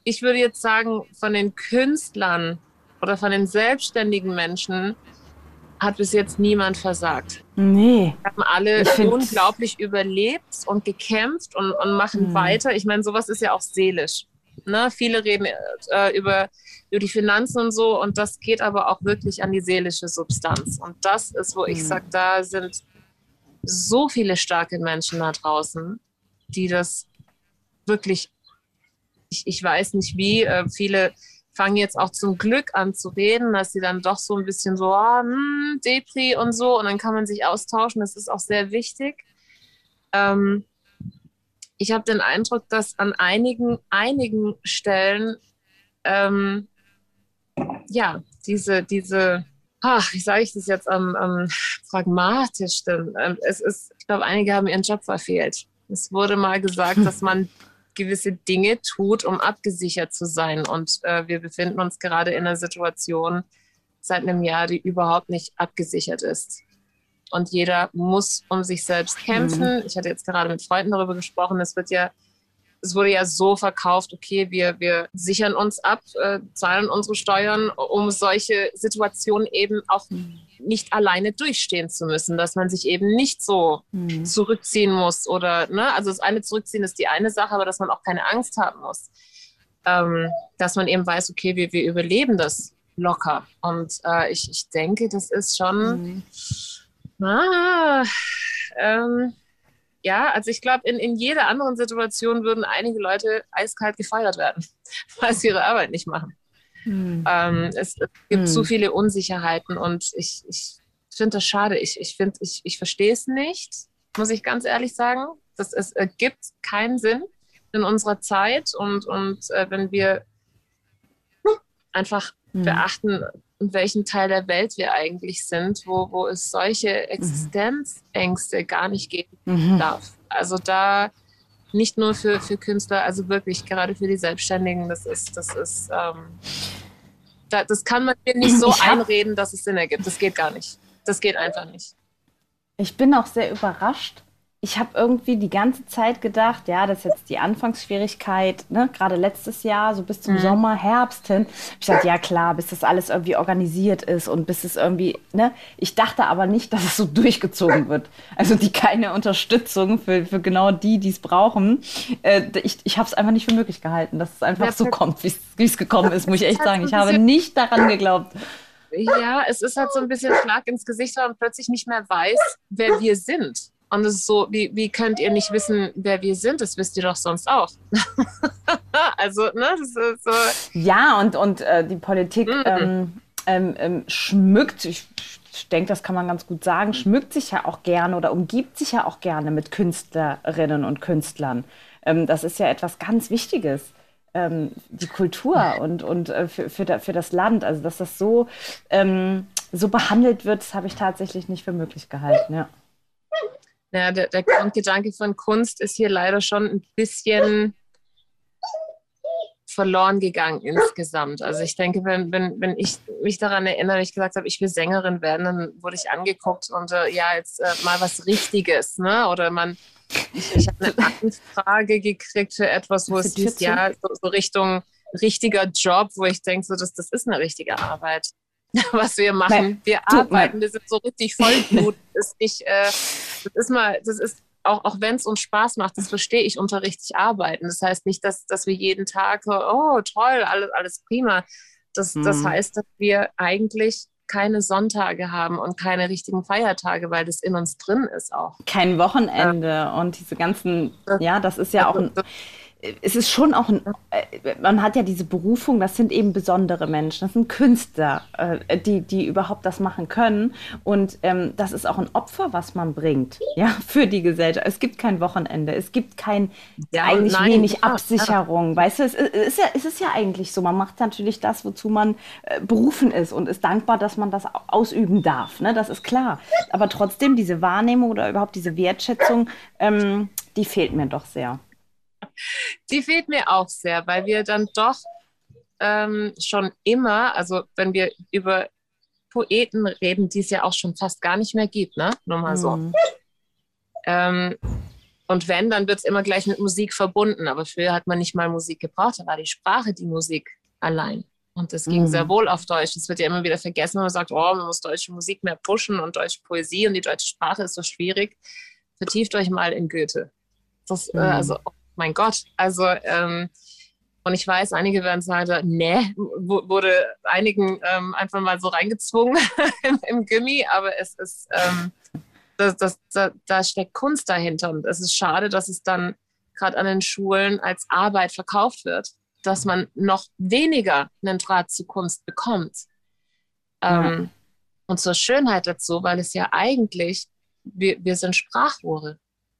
ich würde jetzt sagen, von den Künstlern oder von den selbstständigen Menschen hat bis jetzt niemand versagt. Nee. Wir haben alle unglaublich überlebt und gekämpft und, und machen Mhm. weiter. Ich meine, sowas ist ja auch seelisch. Ne? Viele reden äh, über, über die Finanzen und so und das geht aber auch wirklich an die seelische Substanz. Und das ist, wo ich Mhm. sage, da sind so viele starke Menschen da draußen, die das wirklich, ich, ich weiß nicht wie, äh, viele fangen jetzt auch zum Glück an zu reden, dass sie dann doch so ein bisschen so, ah, hm, Depri und so, und dann kann man sich austauschen, das ist auch sehr wichtig. Ähm, ich habe den Eindruck, dass an einigen, einigen Stellen, ähm, ja, diese, diese, ach, wie sage ich das jetzt am, am pragmatischsten? Ähm, es ist, ich glaube, einige haben ihren Job verfehlt. Es wurde mal gesagt, dass man gewisse Dinge tut, um abgesichert zu sein. Und äh, wir befinden uns gerade in einer Situation seit einem Jahr, die überhaupt nicht abgesichert ist. Und jeder muss um sich selbst kämpfen. Ich hatte jetzt gerade mit Freunden darüber gesprochen. Es wird ja, es wurde ja so verkauft, okay, wir, wir sichern uns ab, äh, zahlen unsere Steuern, um solche Situationen eben auch nicht alleine durchstehen zu müssen, dass man sich eben nicht so Mhm. zurückziehen muss oder, ne, also das eine zurückziehen ist die eine Sache, aber dass man auch keine Angst haben muss. Ähm, dass man eben weiß, okay, wir, wir überleben das locker. Und äh, ich, ich denke, das ist schon, ah, ähm, ja, also ich glaube, in, in jeder anderen Situation würden einige Leute eiskalt gefeuert werden, (laughs) weil sie ihre Arbeit nicht machen. Mhm. Ähm, es, es gibt Hm. zu viele Unsicherheiten und ich, ich finde das schade. Ich, ich, find, ich, ich verstehe es nicht, muss ich ganz ehrlich sagen. Das, es ergibt keinen Sinn in unserer Zeit und, und äh, wenn wir einfach Mhm. beachten, in welchem Teil der Welt wir eigentlich sind, wo, wo es solche Existenzängste gar nicht geben Mhm. darf. Also da nicht nur für, für Künstler, also wirklich gerade für die Selbstständigen, das ist, das ist, ähm, da, das kann man mir nicht so einreden, dass es Sinn ergibt. Das geht gar nicht. Das geht einfach nicht. Ich bin auch sehr überrascht. Ich habe irgendwie die ganze Zeit gedacht, ja, das ist jetzt die Anfangsschwierigkeit, ne? gerade letztes Jahr, so bis zum Mhm. Sommer, Herbst hin. Ich dachte, ja klar, bis das alles irgendwie organisiert ist und bis es irgendwie, ne? Ich dachte aber nicht, dass es so durchgezogen wird. Also die keine Unterstützung für, für genau die, die es brauchen. Äh, ich ich habe es einfach nicht für möglich gehalten, dass es einfach Ja, so kommt, wie es gekommen ist, muss ich echt halt sagen. Ich habe nicht daran geglaubt. Ja, es ist halt so ein bisschen Schlag ins Gesicht, weil man plötzlich nicht mehr weiß, wer wir sind. Und es ist so, wie, wie könnt ihr nicht wissen, wer wir sind? Das wisst ihr doch sonst auch. (laughs) also, ne, das ist so. Ja, und, und äh, die Politik Mhm. ähm, ähm, ähm, schmückt, ich, ich denke, das kann man ganz gut sagen, schmückt sich ja auch gerne oder umgibt sich ja auch gerne mit Künstlerinnen und Künstlern. Ähm, das ist ja etwas ganz Wichtiges. Ähm, die Kultur und, und äh, für, für das Land. Also, dass das so, ähm, so behandelt wird, das habe ich tatsächlich nicht für möglich gehalten. Ja. Ja, der, der Grundgedanke von Kunst ist hier leider schon ein bisschen verloren gegangen insgesamt. Also ich denke, wenn, wenn, wenn ich mich daran erinnere, ich gesagt habe, ich will Sängerin werden, dann wurde ich angeguckt und äh, ja, jetzt äh, mal was Richtiges, ne? Oder man Ich, ich habe eine Anfrage gekriegt für etwas, wo es hieß, ja, so, so, Richtung richtiger Job, wo ich denke, so, das, das ist eine richtige Arbeit, (laughs) was wir machen. Wir arbeiten, wir sind so richtig Vollblut. (laughs) ist nicht, äh, das ist mal, das ist auch, auch wenn es uns Spaß macht, das verstehe ich unter richtig arbeiten. Das heißt nicht, dass, dass wir jeden Tag, oh toll, alles, alles prima. Das, mhm. das heißt, dass wir eigentlich keine Sonntage haben und keine richtigen Feiertage, weil das in uns drin ist auch. Kein Wochenende ja. und diese ganzen, ja, das ist ja auch ein, es ist schon auch ein, äh, man hat ja diese Berufung, das sind eben besondere Menschen, das sind Künstler, äh, die, die überhaupt das machen können. Und ähm, das ist auch ein Opfer, was man bringt, ja, für die Gesellschaft. Es gibt kein Wochenende, es gibt kein, ja, eigentlich nein, wenig Absicherung. Ja. Weißt du, es ist, ja, es ist ja eigentlich so, man macht natürlich das, wozu man äh, berufen ist und ist dankbar, dass man das ausüben darf. Ne? Das ist klar. Aber trotzdem, diese Wahrnehmung oder überhaupt diese Wertschätzung, ähm, die fehlt mir doch sehr. Die fehlt mir auch sehr, weil wir dann doch ähm, schon immer, also wenn wir über Poeten reden, die es ja auch schon fast gar nicht mehr gibt, ne? Nur mal so. Mhm. Ähm, und wenn, dann wird es immer gleich mit Musik verbunden. Aber früher hat man nicht mal Musik gebraucht, da war die Sprache die Musik allein. Und das ging mhm. sehr wohl auf Deutsch. Das wird ja immer wieder vergessen, wenn man sagt, oh, man muss deutsche Musik mehr pushen und deutsche Poesie und die deutsche Sprache ist so schwierig. Vertieft euch mal in Goethe. Das, äh, mhm. äh, also mein Gott. Also, ähm, und ich weiß, einige werden sagen, nee, wurde einigen ähm, einfach mal so reingezwungen (laughs) im, im Gimmi, aber es ist, ähm, das, das, da, da steckt Kunst dahinter und es ist schade, dass es dann gerade an den Schulen als Arbeit verkauft wird, dass man noch weniger einen Draht zu Kunst bekommt. Ähm, mhm. Und zur Schönheit dazu, weil es ja eigentlich, wir, wir sind Sprachrohre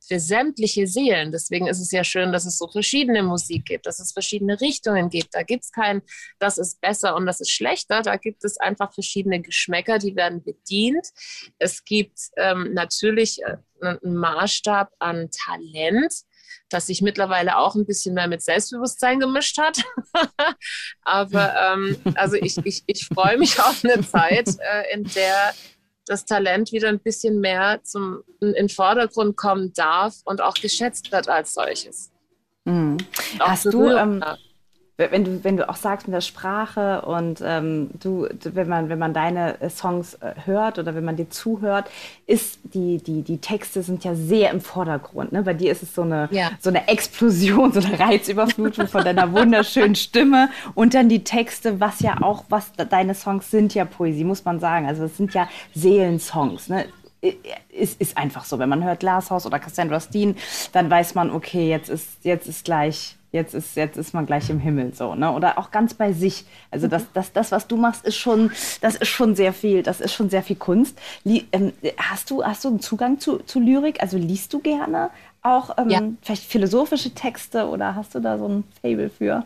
für sämtliche Seelen. Deswegen ist es ja schön, dass es so verschiedene Musik gibt, dass es verschiedene Richtungen gibt. Da gibt es kein, das ist besser und das ist schlechter. Da gibt es einfach verschiedene Geschmäcker, die werden bedient. Es gibt ähm, natürlich äh, einen Maßstab an Talent das sich mittlerweile auch ein bisschen mehr mit Selbstbewusstsein gemischt hat. (laughs) Aber ähm, also ich, ich, ich freue mich auf eine Zeit, äh, in der das Talent wieder ein bisschen mehr zum, in den Vordergrund kommen darf und auch geschätzt wird als solches. Mhm. Hast du, ähm, wenn du, wenn du auch sagst mit der Sprache und ähm, du, wenn man, wenn man deine äh, Songs äh, hört oder wenn man dir zuhört, ist die, die, die Texte sind ja sehr im Vordergrund. Ne? Bei dir ist es so eine, ja. so eine Explosion, (laughs) so eine Reizüberflutung von deiner wunderschönen Stimme und dann die Texte, was ja auch, was deine Songs sind ja Poesie, muss man sagen. Also es sind ja Seelensongs. Ne? ist, ist einfach so. Wenn man hört Glashaus oder Cassandra Steen, dann weiß man, okay, jetzt ist, jetzt ist gleich jetzt ist, jetzt ist man gleich im Himmel so, ne? Oder auch ganz bei sich. Also das, das, das, was du machst, ist schon, das ist schon sehr viel, das ist schon sehr viel Kunst. Lie ähm, hast, du, hast du einen Zugang zu, zu Lyrik? Also liest du gerne auch ähm, ja. vielleicht philosophische Texte oder hast du da so ein Fable für?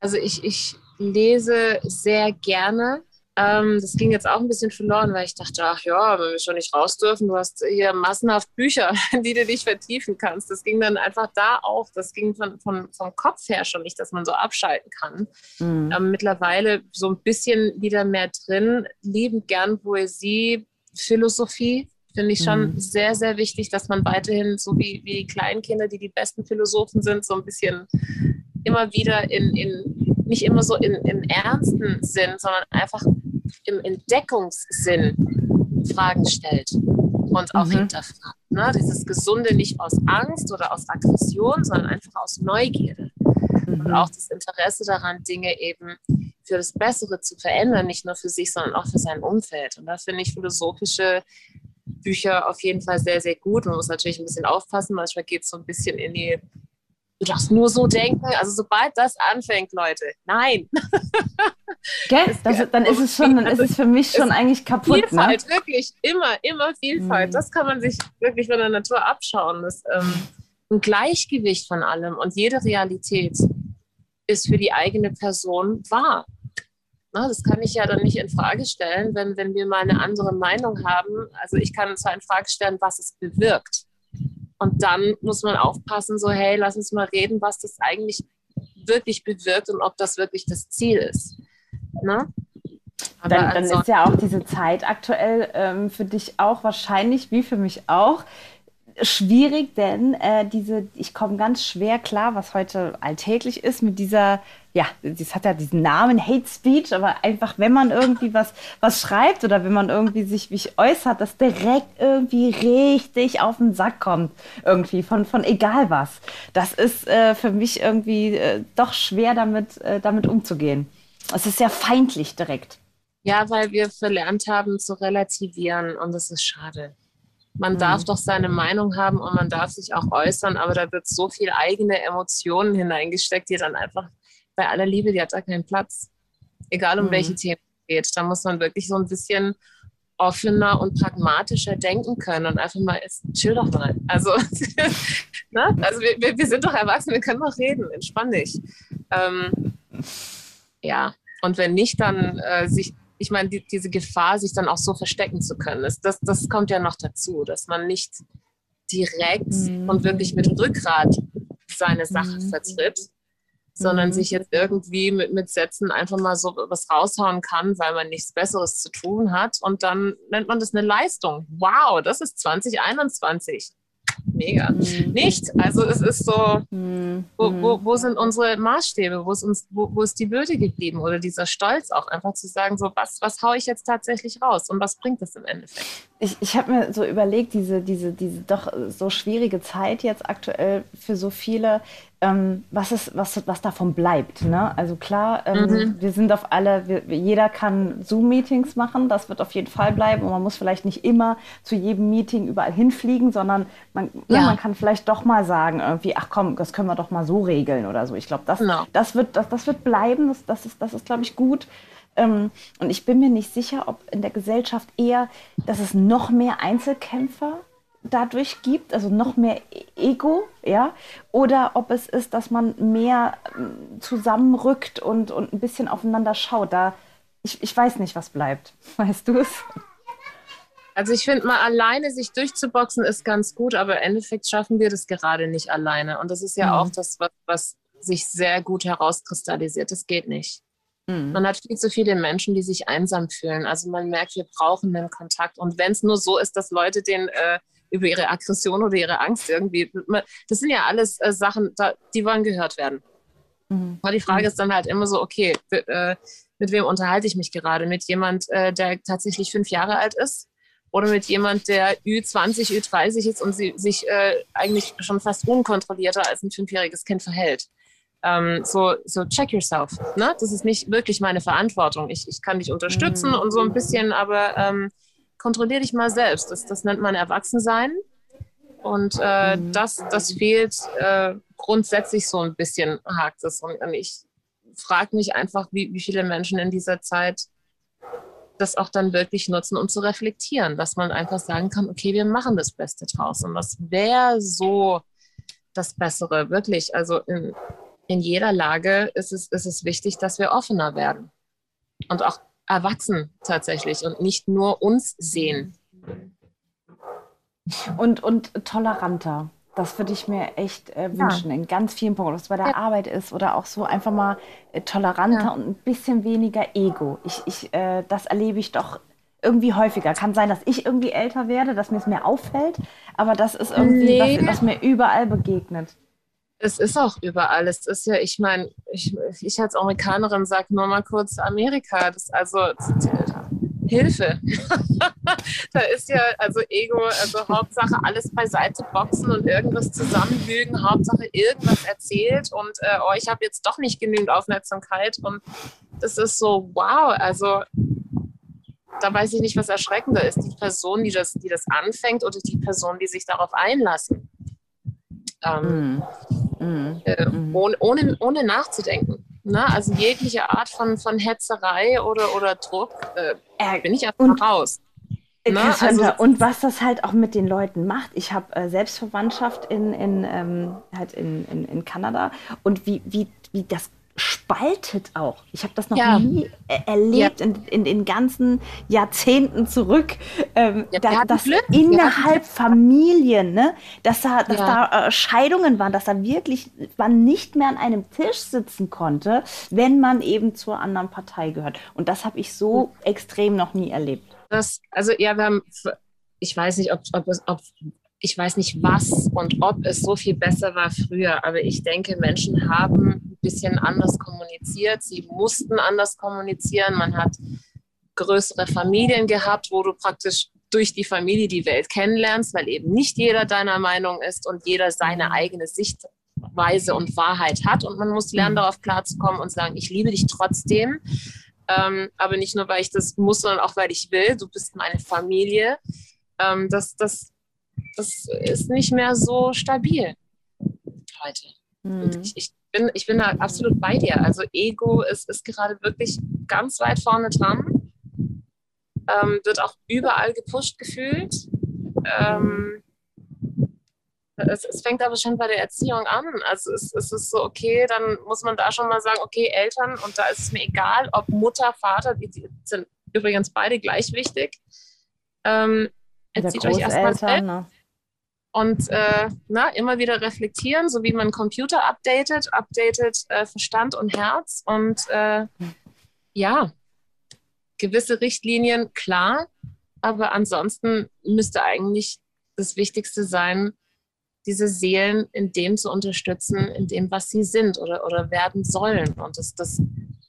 Also ich, ich lese sehr gerne. Ähm, das ging jetzt auch ein bisschen verloren, weil ich dachte, ach ja, wenn wir schon nicht raus dürfen, du hast hier massenhaft Bücher, (laughs) die du dich vertiefen kannst. Das ging dann einfach da auch. Das ging von, von, vom Kopf her schon nicht, dass man so abschalten kann. Mhm. Ähm, mittlerweile so ein bisschen wieder mehr drin, lieben gern Poesie, Philosophie. Finde ich schon mhm. sehr, sehr wichtig, dass man weiterhin, so wie, wie die Kleinkinder, die die besten Philosophen sind, so ein bisschen immer wieder in, in nicht immer so in, im ernsten Sinn, sondern einfach im Entdeckungssinn Fragen stellt und auch mhm. hinterfragt. Ne? Dieses Gesunde nicht aus Angst oder aus Aggression, sondern einfach aus Neugierde. Mhm. Und auch das Interesse daran, Dinge eben für das Bessere zu verändern, nicht nur für sich, sondern auch für sein Umfeld. Und da finde ich philosophische Bücher auf jeden Fall sehr, sehr gut. Man muss natürlich ein bisschen aufpassen, manchmal geht es so ein bisschen in die du darfst nur so denken. Also sobald das anfängt, Leute, nein. (laughs) Gell? Das, dann ist es schon, dann ist es für mich schon eigentlich kaputt. Ne? Vielfalt, ne? wirklich, immer, immer Vielfalt. Mhm. Das kann man sich wirklich von der Natur abschauen. Das, ähm, ein Gleichgewicht von allem und jede Realität ist für die eigene Person wahr. Na, das kann ich ja dann nicht in Frage stellen, wenn, wenn wir mal eine andere Meinung haben. Also ich kann zwar in Frage stellen, was es bewirkt. Und dann muss man aufpassen, so, hey, lass uns mal reden, was das eigentlich wirklich bewirkt und ob das wirklich das Ziel ist. Ne? dann, dann ist ja auch diese Zeit aktuell ähm, für dich auch wahrscheinlich, wie für mich auch, schwierig, denn äh, diese, ich komme ganz schwer klar, was heute alltäglich ist, mit dieser, ja, das hat ja diesen Namen Hate Speech, aber einfach, wenn man irgendwie was, was schreibt oder wenn man irgendwie sich wie ich äußert, das direkt irgendwie richtig auf den Sack kommt, irgendwie von, von egal was. Das ist äh, für mich irgendwie äh, doch schwer damit, äh, damit umzugehen. Es ist sehr feindlich direkt. Ja, weil wir verlernt haben zu relativieren und das ist schade. Man mhm. darf doch seine Meinung haben und man darf sich auch äußern, aber da wird so viel eigene Emotionen hineingesteckt, die dann einfach bei aller Liebe, die hat da keinen Platz. Egal um mhm. welche Themen es geht. Da muss man wirklich so ein bisschen offener und pragmatischer denken können und einfach mal, chill doch mal. Also, (laughs) ne? also wir, wir sind doch erwachsen, wir können doch reden, entspann dich. Ähm, ja, und wenn nicht, dann äh, sich ich meine, die, diese Gefahr, sich dann auch so verstecken zu können, ist, das, das kommt ja noch dazu, dass man nicht direkt mhm. und wirklich mit Rückgrat seine Sache mhm. vertritt, sondern mhm. sich jetzt irgendwie mit, mit Sätzen einfach mal so was raushauen kann, weil man nichts Besseres zu tun hat. Und dann nennt man das eine Leistung. Wow, das ist 2021 mega. Mhm. Nicht. Also es ist so, mhm. wo, wo, wo, sind unsere Maßstäbe? Wo ist, uns, wo, wo ist die Würde geblieben? Oder dieser Stolz auch einfach zu sagen, so was, was haue ich jetzt tatsächlich raus und was bringt das im Endeffekt? Ich, ich habe mir so überlegt, diese, diese, diese doch so schwierige Zeit jetzt aktuell für so viele, ähm, was, ist, was, was davon bleibt. Ne? Also klar, ähm, mhm. wir sind auf alle, wir, jeder kann Zoom-Meetings machen, das wird auf jeden Fall bleiben und man muss vielleicht nicht immer zu jedem Meeting überall hinfliegen, sondern man, ne, ja. man kann vielleicht doch mal sagen, irgendwie, ach komm, das können wir doch mal so regeln oder so. Ich glaube, das, no. das, wird, das, das wird bleiben, das, das ist, das ist glaube ich, gut. Ähm, und ich bin mir nicht sicher, ob in der Gesellschaft eher, dass es noch mehr Einzelkämpfer dadurch gibt, also noch mehr Ego, ja, oder ob es ist, dass man mehr ähm, zusammenrückt und, und ein bisschen aufeinander schaut. Da, ich, ich weiß nicht, was bleibt. (laughs) Weißt du es? Also ich finde mal alleine sich durchzuboxen ist ganz gut, aber im Endeffekt schaffen wir das gerade nicht alleine. Und das ist ja mhm. auch das, was, was sich sehr gut herauskristallisiert. Das geht nicht. Mhm. Man hat viel zu viele Menschen, die sich einsam fühlen. Also man merkt, wir brauchen den Kontakt. Und wenn es nur so ist, dass Leute den äh, über ihre Aggression oder ihre Angst irgendwie. Das sind ja alles äh, Sachen, da, die wollen gehört werden. Mhm. Aber die Frage mhm. ist dann halt immer so, okay, äh, mit wem unterhalte ich mich gerade? Mit jemand, äh, der tatsächlich fünf Jahre alt ist? Oder mit jemand, der Ü20, Ü30 ist und sie, sich äh, eigentlich schon fast unkontrollierter als ein fünfjähriges Kind verhält? Ähm, so, so check yourself. Ne? Das ist nicht wirklich meine Verantwortung. Ich, ich kann dich unterstützen mhm. und so ein bisschen, aber ähm, kontrollier dich mal selbst. Das, das nennt man Erwachsensein. Und äh, mhm. das, das fehlt äh, grundsätzlich so ein bisschen, hakt es. Und, und ich frage mich einfach, wie, wie viele Menschen in dieser Zeit das auch dann wirklich nutzen, um zu reflektieren, dass man einfach sagen kann, okay, wir machen das Beste draus. Und das wäre so das Bessere, wirklich. Also in, in jeder Lage ist es, ist es wichtig, dass wir offener werden und auch erwachsen tatsächlich und nicht nur uns sehen. Und, und toleranter. Das würde ich mir echt äh, wünschen, ja. in ganz vielen Punkten, ob es bei der ja. Arbeit ist oder auch so einfach mal äh, toleranter ja. und ein bisschen weniger Ego. Ich, ich, äh, das erlebe ich doch irgendwie häufiger. Kann sein, dass ich irgendwie älter werde, dass mir es mehr auffällt, aber das ist irgendwie, nee. was, was mir überall begegnet. Es ist auch überall. Es ist ja, ich meine, ich, ich als Amerikanerin sage nur mal kurz Amerika. Das also Hilfe. (laughs) da ist ja also Ego, also Hauptsache alles beiseite boxen und irgendwas zusammenlügen, Hauptsache irgendwas erzählt und äh, oh, ich habe jetzt doch nicht genügend Aufmerksamkeit und das ist so wow. Also da weiß ich nicht, was erschreckender ist, die Person, die das, die das anfängt oder die Person, die sich darauf einlassen. Ähm, mm. Äh, mm. ohne, ohne, ohne nachzudenken. Ne? Also jegliche Art von, von Hetzerei oder, oder Druck äh, äh bin ich erstmal raus. Ne? Also, und was das halt auch mit den Leuten macht. Ich habe äh, Selbstverwandtschaft in, in, ähm, halt in, in, in Kanada und wie, wie, wie das spaltet auch. Ich habe das noch ja. nie äh, erlebt ja. in, in, den ganzen Jahrzehnten zurück, ähm, ja, da, dass Glück. innerhalb Familien, ne, dass da, dass da äh, Scheidungen waren, dass da wirklich man nicht mehr an einem Tisch sitzen konnte, wenn man eben zur anderen Partei gehört. Und das habe ich so mhm. extrem noch nie erlebt. Das, also ja, wir haben, ich weiß nicht, ob, ob, ob ich weiß nicht was und ob es so viel besser war früher, aber ich denke, Menschen haben bisschen anders kommuniziert. Sie mussten anders kommunizieren. Man hat größere Familien gehabt, wo du praktisch durch die Familie die Welt kennenlernst, weil eben nicht jeder deiner Meinung ist und jeder seine eigene Sichtweise und Wahrheit hat. Und man muss lernen, darauf klarzukommen und sagen, ich liebe dich trotzdem. Ähm, aber nicht nur, weil ich das muss, sondern auch, weil ich will. Du bist meine Familie. Ähm, das, das das ist nicht mehr so stabil heute. Mhm. Ich, ich, bin, ich bin da absolut bei dir. Also Ego ist, ist gerade wirklich ganz weit vorne dran. Ähm, wird auch überall gepusht gefühlt. Ähm, es, es, fängt aber schon bei der Erziehung an. Also es, es, ist so, okay, dann muss man da schon mal sagen, okay, Eltern, und da ist es mir egal, ob Mutter, Vater, die, die sind übrigens beide gleich wichtig. Ähm, erzieht euch erstmal selbst. Ne? Und äh, na, immer wieder reflektieren, so wie man Computer updatet, updatet äh, Verstand und Herz. Und äh, ja, gewisse Richtlinien, klar, aber ansonsten müsste eigentlich das Wichtigste sein, diese Seelen in dem zu unterstützen, in dem, was sie sind oder, oder werden sollen. Und das, das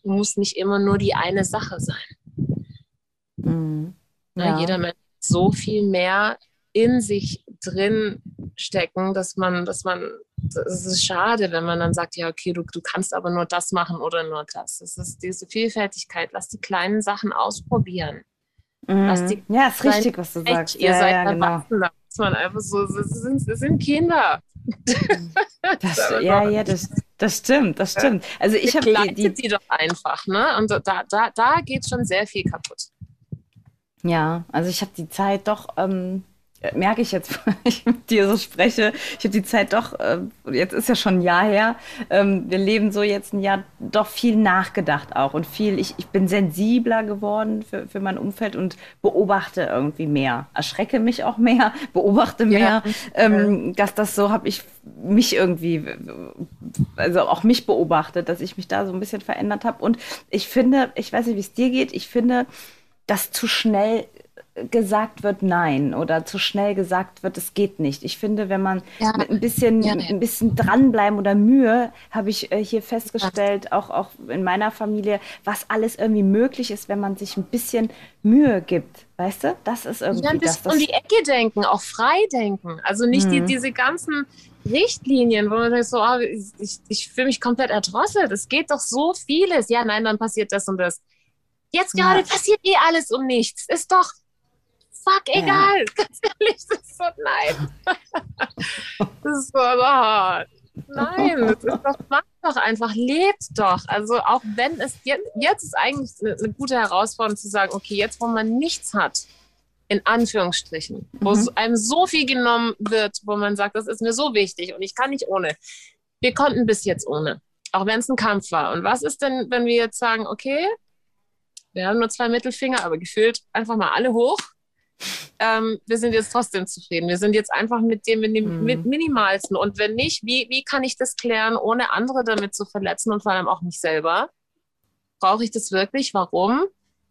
muss nicht immer nur die eine Sache sein. Mhm. Ja. Na, jeder Mensch hat so viel mehr in sich drin stecken, dass man, dass man, es ist schade, wenn man dann sagt, ja, okay, du, du kannst aber nur das machen oder nur das. Es ist diese Vielfältigkeit, lass die kleinen Sachen ausprobieren. Mhm. Die ja, ist richtig, was du sagst. Ihr ja, seid ja, genau. da man einfach so, es sind, es sind Kinder. Das, (laughs) ja, ja, das, das stimmt, das stimmt. Also ich habe die, die, die doch einfach, ne? Und da, da, da geht schon sehr viel kaputt. Ja, also ich habe die Zeit doch ähm, merke ich jetzt, (laughs) wenn ich mit dir so spreche, ich habe die Zeit doch, äh, jetzt ist ja schon ein Jahr her, ähm, wir leben so jetzt ein Jahr, doch viel nachgedacht auch und viel, ich, ich bin sensibler geworden für, für mein Umfeld und beobachte irgendwie mehr, erschrecke mich auch mehr, (laughs) beobachte mehr, ja. ähm, dass das so habe ich mich irgendwie, also auch mich beobachtet, dass ich mich da so ein bisschen verändert habe und ich finde, ich weiß nicht, wie es dir geht, ich finde, dass zu schnell gesagt wird nein oder zu schnell gesagt wird, es geht nicht. Ich finde, wenn man ja. mit ein bisschen, ja, ein bisschen dranbleiben oder Mühe, habe ich äh, hier festgestellt, auch, auch in meiner Familie, was alles irgendwie möglich ist, wenn man sich ein bisschen Mühe gibt. Weißt du? Das ist irgendwie. Ja, ein bisschen das, um die Ecke denken, auch frei denken. Also nicht die, mhm. diese ganzen Richtlinien, wo man sagt, so, oh, ich, ich fühle mich komplett erdrosselt. Es geht doch so vieles. Ja, nein, dann passiert das und das. Jetzt gerade ja. passiert eh alles um nichts. Ist doch, fuck, egal. Ja. (laughs) Ganz ehrlich, das ist so, nein. (laughs) das ist so, oh, nein, das ist doch, mach doch einfach, lebt doch. Also auch wenn es, jetzt, jetzt ist eigentlich eine gute Herausforderung zu sagen, okay, jetzt wo man nichts hat, in Anführungsstrichen, wo mhm. einem so viel genommen wird, wo man sagt, das ist mir so wichtig und ich kann nicht ohne. Wir konnten bis jetzt ohne, auch wenn es ein Kampf war. Und was ist denn, wenn wir jetzt sagen, okay, wir haben nur zwei Mittelfinger, aber gefühlt einfach mal alle hoch ähm, wir sind jetzt trotzdem zufrieden. Wir sind jetzt einfach mit dem, mit dem mhm. Minimalsten. Und wenn nicht, wie, wie kann ich das klären, ohne andere damit zu verletzen und vor allem auch mich selber? Brauche ich das wirklich? Warum?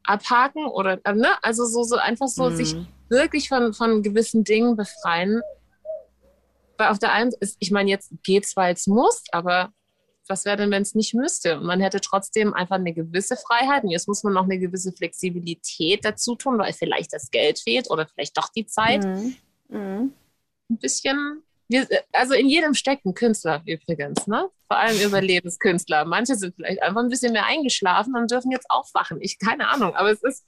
Abhaken oder, äh, ne? Also so, so einfach so mhm. sich wirklich von, von gewissen Dingen befreien. Weil auf der einen, ist, ich meine, jetzt geht's, weil es muss, aber was wäre denn, wenn es nicht müsste? Und man hätte trotzdem einfach eine gewisse Freiheit. Und jetzt muss man noch eine gewisse Flexibilität dazu tun, weil vielleicht das Geld fehlt oder vielleicht doch die Zeit. Mhm. Mhm. Ein bisschen, also in jedem steckt ein Künstler übrigens, ne? Vor allem Überlebenskünstler. Manche sind vielleicht einfach ein bisschen mehr eingeschlafen und dürfen jetzt aufwachen. Ich keine Ahnung, aber es ist,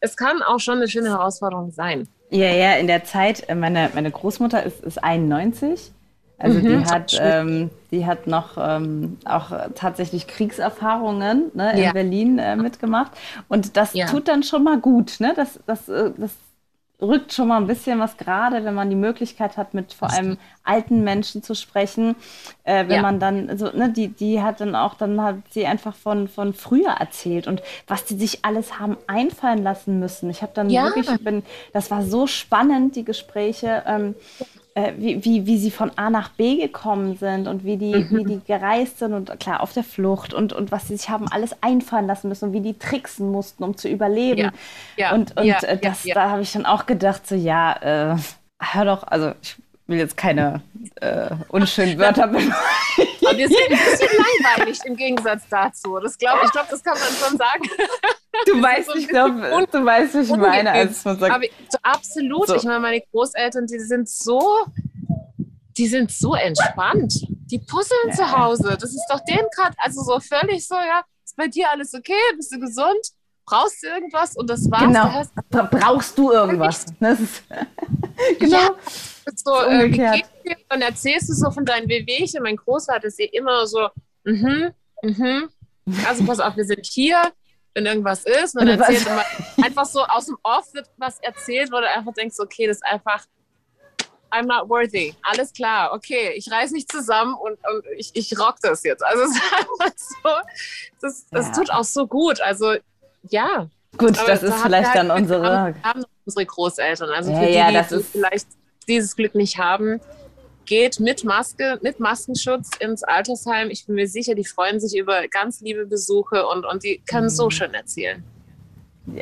es kann auch schon eine schöne Herausforderung sein. Ja, ja, in der Zeit, äh, meine, meine Großmutter ist, ist 91 also mhm, die hat, ähm, die hat noch ähm, auch tatsächlich Kriegserfahrungen ne, in ja. Berlin äh, mitgemacht. Und das ja. tut dann schon mal gut. Ne? Das, das, äh, das rückt schon mal ein bisschen was gerade, wenn man die Möglichkeit hat, mit vor allem alten Menschen zu sprechen. Äh, wenn ja. man dann, so, ne, die, die hat dann auch, dann hat sie einfach von, von früher erzählt und was die sich alles haben einfallen lassen müssen. Ich habe dann ja. wirklich, ich bin, das war so spannend, die Gespräche. Ähm, äh, wie, wie, wie sie von A nach B gekommen sind und wie die, mhm. wie die gereist sind und klar auf der Flucht und, und was sie sich haben alles einfallen lassen müssen und wie die tricksen mussten, um zu überleben. Ja. Ja. Und, und ja. Äh, das, da habe ich dann auch gedacht, so ja, äh, hör doch, also ich will jetzt keine äh, unschönen Wörter benutzen. Aber wir sind ein bisschen (laughs) langweilig im Gegensatz dazu. Das glaub, ich glaube, das kann man schon sagen. Du weißt, so ich glaube, du weißt, wie ich meine, als man sagt, Aber so, absolut. So. Ich meine, meine Großeltern, die sind so, die sind so entspannt. Die puzzeln zu Hause. Das ist doch denen gerade, also so völlig so, ja, ist bei dir alles okay? Bist du gesund? Brauchst du irgendwas? Und das war's. genau, Da brauchst du irgendwas? (laughs) Genau. Ja, so, äh, dir? Dann erzählst du so von deinen Wehwehchen. Mein Großvater ist eh immer so, mhm, mhm. Also pass auf, wir sind hier, wenn irgendwas ist. Und dann erzählt immer einfach so aus dem Off wird was erzählt, wo du einfach denkst, okay, das ist einfach, I'm not worthy. Alles klar, okay, ich reiß nicht zusammen und, und ich, ich rock das jetzt. Also es ist einfach so, das, das Ja. tut auch so gut. Also ja, Gut, aber das da ist vielleicht dann halt Glück, unsere. Haben, unsere Großeltern. Also Ja, für die, ja, die, das die ist- vielleicht dieses Glück nicht haben, geht mit Maske, mit Maskenschutz ins Altersheim. Ich bin mir sicher, die freuen sich über ganz liebe Besuche und, und die können so schön erzählen.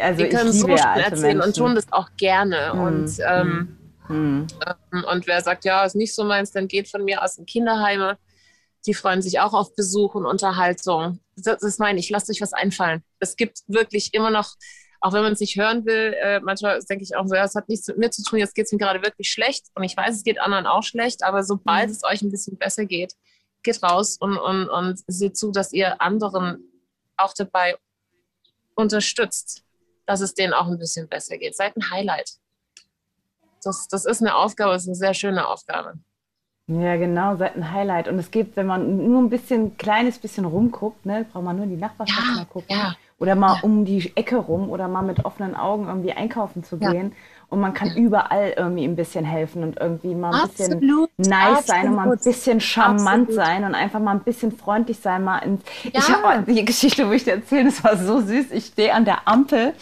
Also Die können so schön erzählen Menschen. und tun das auch gerne. Mhm. Und, ähm, Hm. und wer sagt, ja, ist nicht so meins, dann geht von mir aus in Kinderheime. Die freuen sich auch auf Besuch und Unterhaltung. Das, das meine ich, lasst euch was einfallen. Es gibt wirklich immer noch, auch wenn man es nicht hören will, äh, manchmal denke ich auch so, ja, es hat nichts mit mir zu tun, jetzt geht es mir gerade wirklich schlecht. Und ich weiß, es geht anderen auch schlecht, aber sobald es euch ein bisschen besser geht, geht raus und, und, und seht zu, dass ihr anderen auch dabei unterstützt, dass es denen auch ein bisschen besser geht. Seid ein Highlight. Das, das ist eine Aufgabe, das ist eine sehr schöne Aufgabe. Ja, genau, seid ein Highlight. Und es gibt, wenn man nur ein bisschen, kleines bisschen rumguckt, ne, braucht man nur in die Nachbarschaft Ja, mal gucken. ja. Oder mal Ja. um die Ecke rum oder mal mit offenen Augen irgendwie einkaufen zu Ja. gehen. Und man kann überall irgendwie ein bisschen helfen und irgendwie mal ein bisschen Absolut, nice sein und mal ein absolut. bisschen charmant Absolut. sein und einfach mal ein bisschen freundlich sein. Mal in, Ich Ja. habe die Geschichte, wo ich dir erzähle, das war so süß. Ich stehe an der Ampel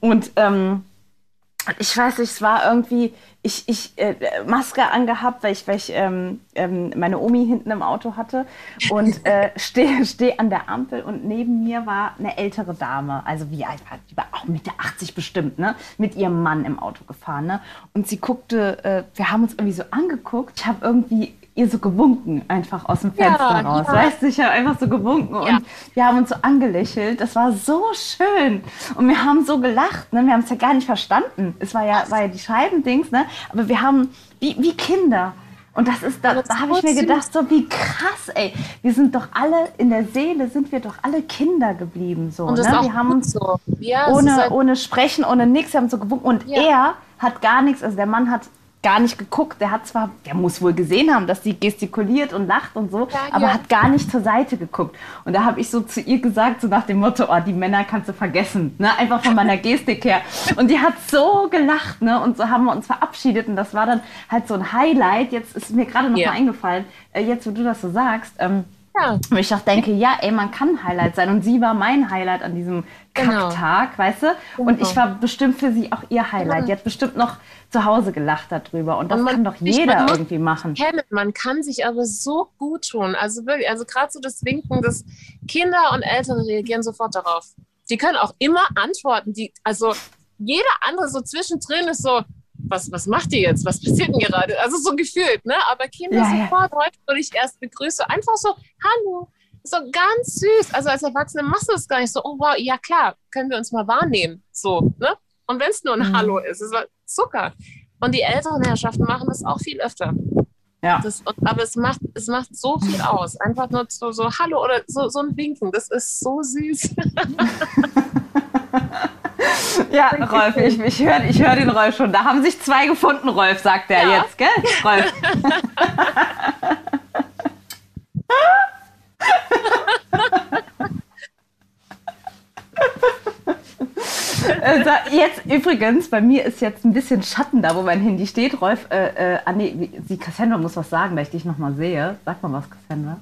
und ähm, ich weiß nicht, es war irgendwie, ich, ich äh, Maske angehabt, weil ich, weil ich ähm, ähm, meine Omi hinten im Auto hatte und (laughs) äh, stehe steh an der Ampel und neben mir war eine ältere Dame, also wie alt war die? War auch Mitte 80 bestimmt, ne? Mit ihrem Mann im Auto gefahren, ne? Und sie guckte, äh, wir haben uns irgendwie so angeguckt, ich habe irgendwie ihr so gewunken, einfach aus dem Ja, Fenster raus. ja. Weißt du, ich habe einfach so gewunken Ja. und wir haben uns so angelächelt. Das war so schön. Und wir haben so gelacht. Ne? Wir haben es ja gar nicht verstanden. Es war ja, war ja die Scheibendings, ne? aber wir haben wie, wie Kinder. Und das ist, da, das da habe ich mir gedacht, so wie krass, ey. Wir sind doch alle, in der Seele sind wir doch alle Kinder geblieben. So, Und das ne? ist wir haben uns so. Ja, ohne, halt- ohne Sprechen, ohne nichts, wir haben so gewunken. Und Ja. er hat gar nichts, also der Mann hat gar nicht geguckt. Der hat zwar, der muss wohl gesehen haben, dass sie gestikuliert und lacht und so, Ja, aber ja. hat gar nicht zur Seite geguckt. Und da habe ich so zu ihr gesagt, so nach dem Motto, oh, die Männer kannst du vergessen, ne? einfach von meiner Gestik her. Und die hat so gelacht, ne? und so haben wir uns verabschiedet. Und das war dann halt so ein Highlight. Jetzt ist mir gerade noch Ja. mal eingefallen, äh, jetzt wo du das so sagst, ähm, ja. wo ich auch denke, ja, ey, man kann Highlight sein. Und sie war mein Highlight an diesem Genau. Kacktag, weißt du? Und Genau. ich war bestimmt für sie auch ihr Highlight. Ja. Die hat bestimmt noch zu Hause gelacht darüber. Und das Und kann doch jeder irgendwie machen. kennen. Man kann sich aber so gut tun. Also wirklich, also gerade so das Winken, dass Kinder und Eltern reagieren sofort darauf. Die können auch immer antworten. Die, also jeder andere so zwischendrin ist so, was, was macht ihr jetzt? Was passiert denn gerade? Also so gefühlt, ne? Aber Kinder Ja, ja. sofort, heute wurde ich erst begrüße, einfach so, hallo. So ganz süß. Also als Erwachsene machst du das gar nicht so, oh wow, ja klar, können wir uns mal wahrnehmen. So, ne? Und wenn es nur ein Mhm. Hallo ist, ist es Zucker. Und die älteren Herrschaften machen das auch viel öfter. Ja. Das, aber es macht, es macht so viel aus. Einfach nur so, so Hallo oder so, so ein Winken. Das ist so süß. (laughs) (laughs) (laughs) Ja, Rolf, ich, ich höre ich hör den Rolf schon. Da haben sich zwei gefunden, Rolf, sagt er Ja. jetzt, gell? Rolf. Sa- Jetzt übrigens, bei mir ist jetzt ein bisschen Schatten da, wo mein Handy steht. Rolf, äh, äh, ah, nee, die Cassandra muss was sagen, da ich dich nochmal sehe. Sag mal was, Cassandra.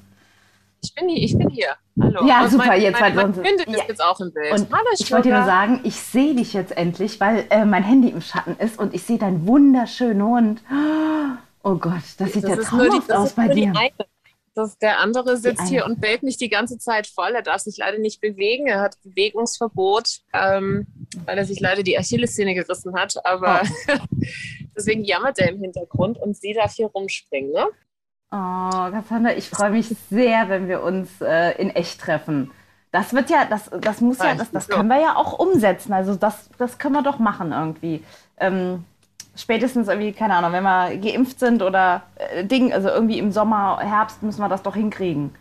Ich bin hier. Ich bin hier. Hallo. Ja, Und super, Meine, jetzt meine uns- Hündin Ja. ist jetzt auch im Bild. Und Hallo, ich wollte dir nur sagen, ich sehe dich jetzt endlich, weil äh, mein Handy im Schatten ist und ich sehe deinen wunderschönen Hund. Oh Gott, das sieht Das ja die, traumhaft das aus bei die dir. Das, der andere sitzt hier und bellt mich die ganze Zeit voll. Er darf sich leider nicht bewegen. Er hat Bewegungsverbot, ähm, weil er sich leider die Achillessehne gerissen hat. Aber Oh. (laughs) deswegen jammert er im Hintergrund und sie darf hier rumspringen, ne? Oh, Cassandra, ich freue mich sehr, wenn wir uns äh, in echt treffen. Das wird ja, das, das muss ja, das, das können wir ja auch umsetzen. Also das, das können wir doch machen irgendwie. Ähm, spätestens irgendwie, keine Ahnung, wenn wir geimpft sind oder äh, Ding, also irgendwie im Sommer, Herbst müssen wir das doch hinkriegen.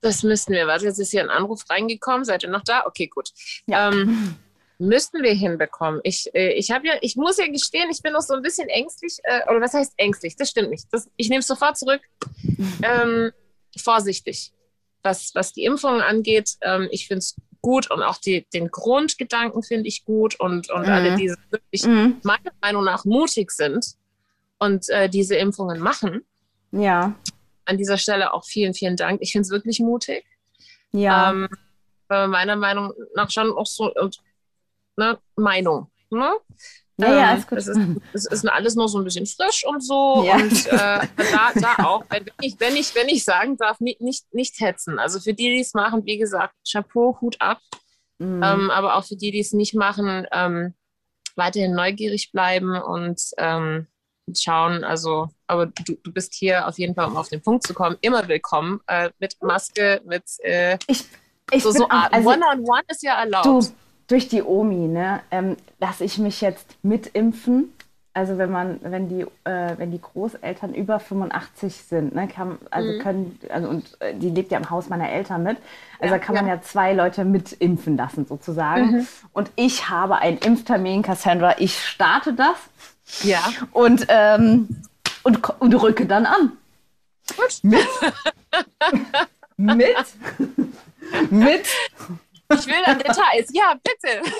Das müssten wir. Warte, jetzt ist hier ein Anruf reingekommen. Seid ihr noch da? Okay, gut. Ja. Ähm, müssten wir hinbekommen. Ich, äh, ich habe ja, ich muss ja gestehen, ich bin noch so ein bisschen ängstlich, äh, oder was heißt ängstlich? Das stimmt nicht. Das, ich nehme es sofort zurück. Ähm, vorsichtig, was, was die Impfungen angeht. Ähm, ich finde es gut und auch die, den Grundgedanken finde ich gut und, und Mhm. alle, die wirklich Mhm. meiner Meinung nach mutig sind und äh, diese Impfungen machen. Ja, An dieser Stelle auch vielen, vielen Dank. Ich finde es wirklich mutig. ja. Ähm, weil meiner Meinung nach schon auch so und, ne, Meinung. Ne? Ja, ja, Ähm, ist gut. Es ist, es ist alles nur so ein bisschen frisch und so. (laughs) Ja. Und äh, da, da auch, wenn ich, wenn, ich, wenn ich sagen darf, nicht, nicht, nicht hetzen. Also für die, die es machen, wie gesagt, Chapeau, Hut ab. Mhm. Ähm, aber auch für die, die es nicht machen, ähm, weiterhin neugierig bleiben und ähm, schauen. Also, aber du, du bist hier auf jeden Fall, um auf den Punkt zu kommen, immer willkommen. Äh, mit Maske, mit äh, ich ich so, bin so also, One-on-One ist ja erlaubt. Du, durch die Omi, ne, ähm, lasse ich mich jetzt mitimpfen. Also wenn man, wenn die, äh, wenn die Großeltern über 85 sind, ne, kann, also Mhm. können, also und äh, die lebt ja im Haus meiner Eltern mit, also Ja, da kann man ja. ja zwei Leute mitimpfen lassen sozusagen. Mhm. Und ich habe einen Impftermin, Cassandra. Ich starte das Ja. und ähm, und, und rücke dann an. Gut. Mit, (laughs) mit, mit Ich will dann Details. Ja, bitte. (laughs)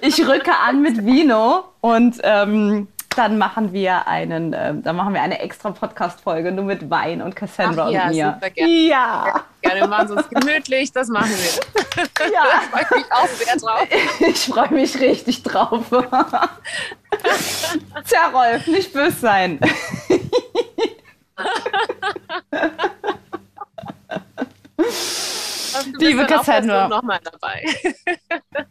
Ich rücke an mit Vino und ähm, dann machen wir einen, ähm, dann machen wir eine extra Podcast-Folge nur mit Wein und Cassandra Ach ja, und mir. super gerne. Ja, Gerne, wir machen uns gemütlich. Das machen wir. (laughs) ja. Da freue ich mich auch sehr drauf. Ich freue mich richtig drauf. (laughs) Tja, Rolf, nicht böse sein. Liebe Cassandra. nochmal dabei. (laughs)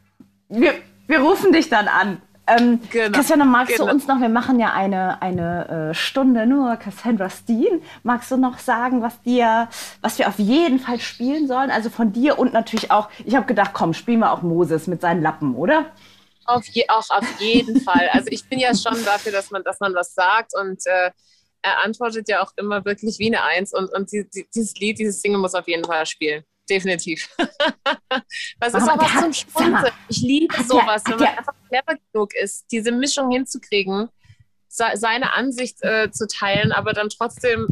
Wir, wir rufen dich dann an. Ähm, Genau, Cassandra, magst genau. du uns noch, wir machen ja eine, eine äh, Stunde nur Cassandra Steen. Magst du noch sagen, was dir, was wir auf jeden Fall spielen sollen? Also von dir und natürlich auch, ich habe gedacht, komm, spielen wir auch Moses mit seinen Lappen, oder? Auf je, auch auf jeden Fall. Also ich bin ja schon dafür, dass man, dass man was sagt und äh, er antwortet ja auch immer wirklich wie eine Eins und, und die, die, dieses Lied, dieses Single muss auf jeden Fall spielen. Definitiv. (laughs) Was ist Aber was zum Schmunzeln. Ich liebe sowas, wenn man einfach clever genug ist, diese Mischung hinzukriegen, se seine Ansicht äh, zu teilen, aber dann trotzdem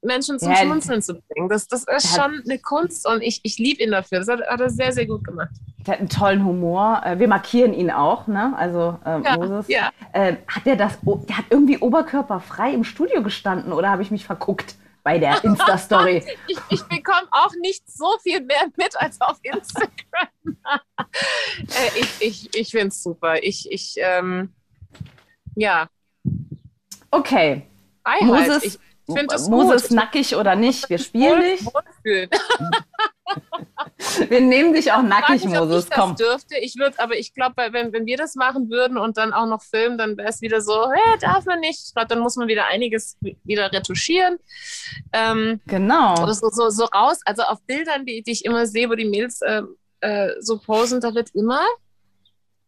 Menschen zum Ja, Schmunzeln zu bringen. Das, das ist schon eine Kunst und ich, ich liebe ihn dafür. Das hat, hat er sehr, sehr gut gemacht. Der hat einen tollen Humor. Äh, Wir markieren ihn auch, ne? Also äh, Ja, Moses. ja. Äh, hat der das, der hat irgendwie oberkörperfrei im Studio gestanden oder habe ich mich verguckt bei der (laughs) Insta-Story? Ich, ich bekomme auch nicht so viel mehr mit als auf Instagram. (laughs) äh, ich ich, ich finde es super. Ich, ich ähm, ja, Okay. Freiheit. Moses, ich Moses gut. nackig oder nicht? Wir spielen Wohl- dich. (laughs) Wir nehmen dich auch Ich nackig, mich, ob Moses. ich das dürfte. Ich würde, aber ich glaube, wenn, wenn wir das machen würden und dann auch noch filmen, dann wäre es wieder so, hey, darf man nicht. Ich glaube, dann muss man wieder einiges wieder retuschieren. Ähm, Genau. oder so, so, so raus. Also auf Bildern, die, die ich immer sehe, wo die Mädels äh, äh, so posen, da wird immer.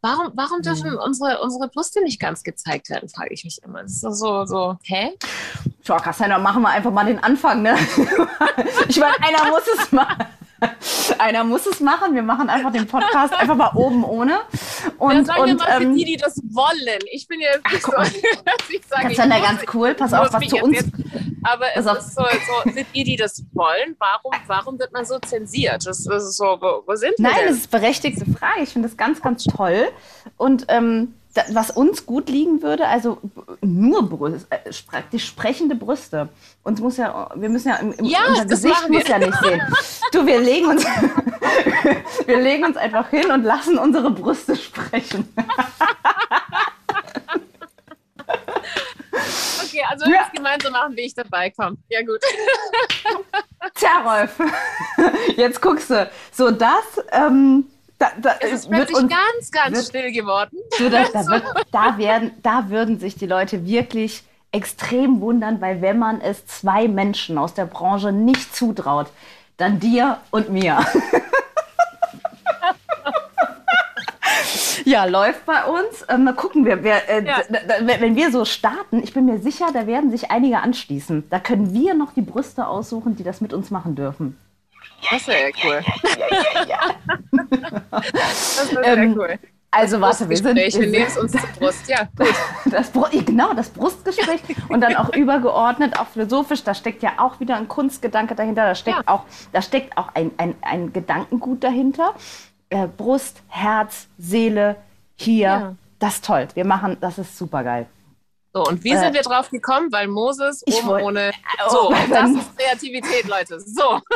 Warum, warum dürfen Hm. unsere, unsere Brüste nicht ganz gezeigt werden, frage ich mich immer. Das ist so, so, hä? Tja, Cassandra, machen wir einfach mal den Anfang, ne? (laughs) Ich meine, einer muss es machen. (laughs) Einer muss es machen. Wir machen einfach den Podcast einfach mal oben ohne. Ja, Und, sagen wir und mal für ähm, die, die das wollen. Ich bin ja jetzt nicht so, (laughs) dass ich sage, ich Cassandra, muss- ganz cool. Pass auf, was zu uns Jetzt, aber es auf. ist so, so, für die, die das wollen, warum, warum wird man so zensiert? Das, das ist so, wo, wo sind wir Nein, denn? das ist berechtigte Frage. Ich finde das ganz, ganz toll. Und ähm, was uns gut liegen würde, also nur Brüste, äh, die sprechende Brüste. Uns muss ja, wir müssen ja, im, im, Ja, unser Gesicht muss ja nicht sehen. Du, wir legen uns, (laughs) wir legen uns einfach hin und lassen unsere Brüste sprechen. (laughs) Okay, also wenn Ja. wir es gemeinsam machen, will ich dabei kommen. Ja, gut. Tja, Rolf, (laughs) jetzt guckst du. So, das, ähm, Da, da Es ist wird plötzlich uns, ganz, ganz wird- still geworden. du, da, da, (laughs) wird, da, werden, da würden sich die Leute wirklich extrem wundern, weil wenn man es zwei Menschen aus der Branche nicht zutraut, dann dir und mir. (laughs) Ja, läuft bei uns. Ähm, mal gucken wir, wer, äh, Ja. wenn wir so starten, ich bin mir sicher, da werden sich einige anschließen. Da können wir noch die Brüste aussuchen, die das mit uns machen dürfen. Das wäre ja cool. Das wäre Ähm, sehr cool. Also warte, wir sind, Brustgespräch, wir es uns zur Brust. Ja, (laughs) gut. Das, genau, das Brustgespräch und dann auch übergeordnet, auch philosophisch, da steckt ja auch wieder ein Kunstgedanke dahinter, da steckt Ja. auch, da steckt auch ein, ein, ein Gedankengut dahinter. Äh, Brust, Herz, Seele, hier, Ja. das ist toll. Wir machen, das ist super geil. So, und wie Äh, sind wir drauf gekommen? Weil Moses oben wollt- ohne. Oh, So, das dann- ist Kreativität, Leute. So. (laughs)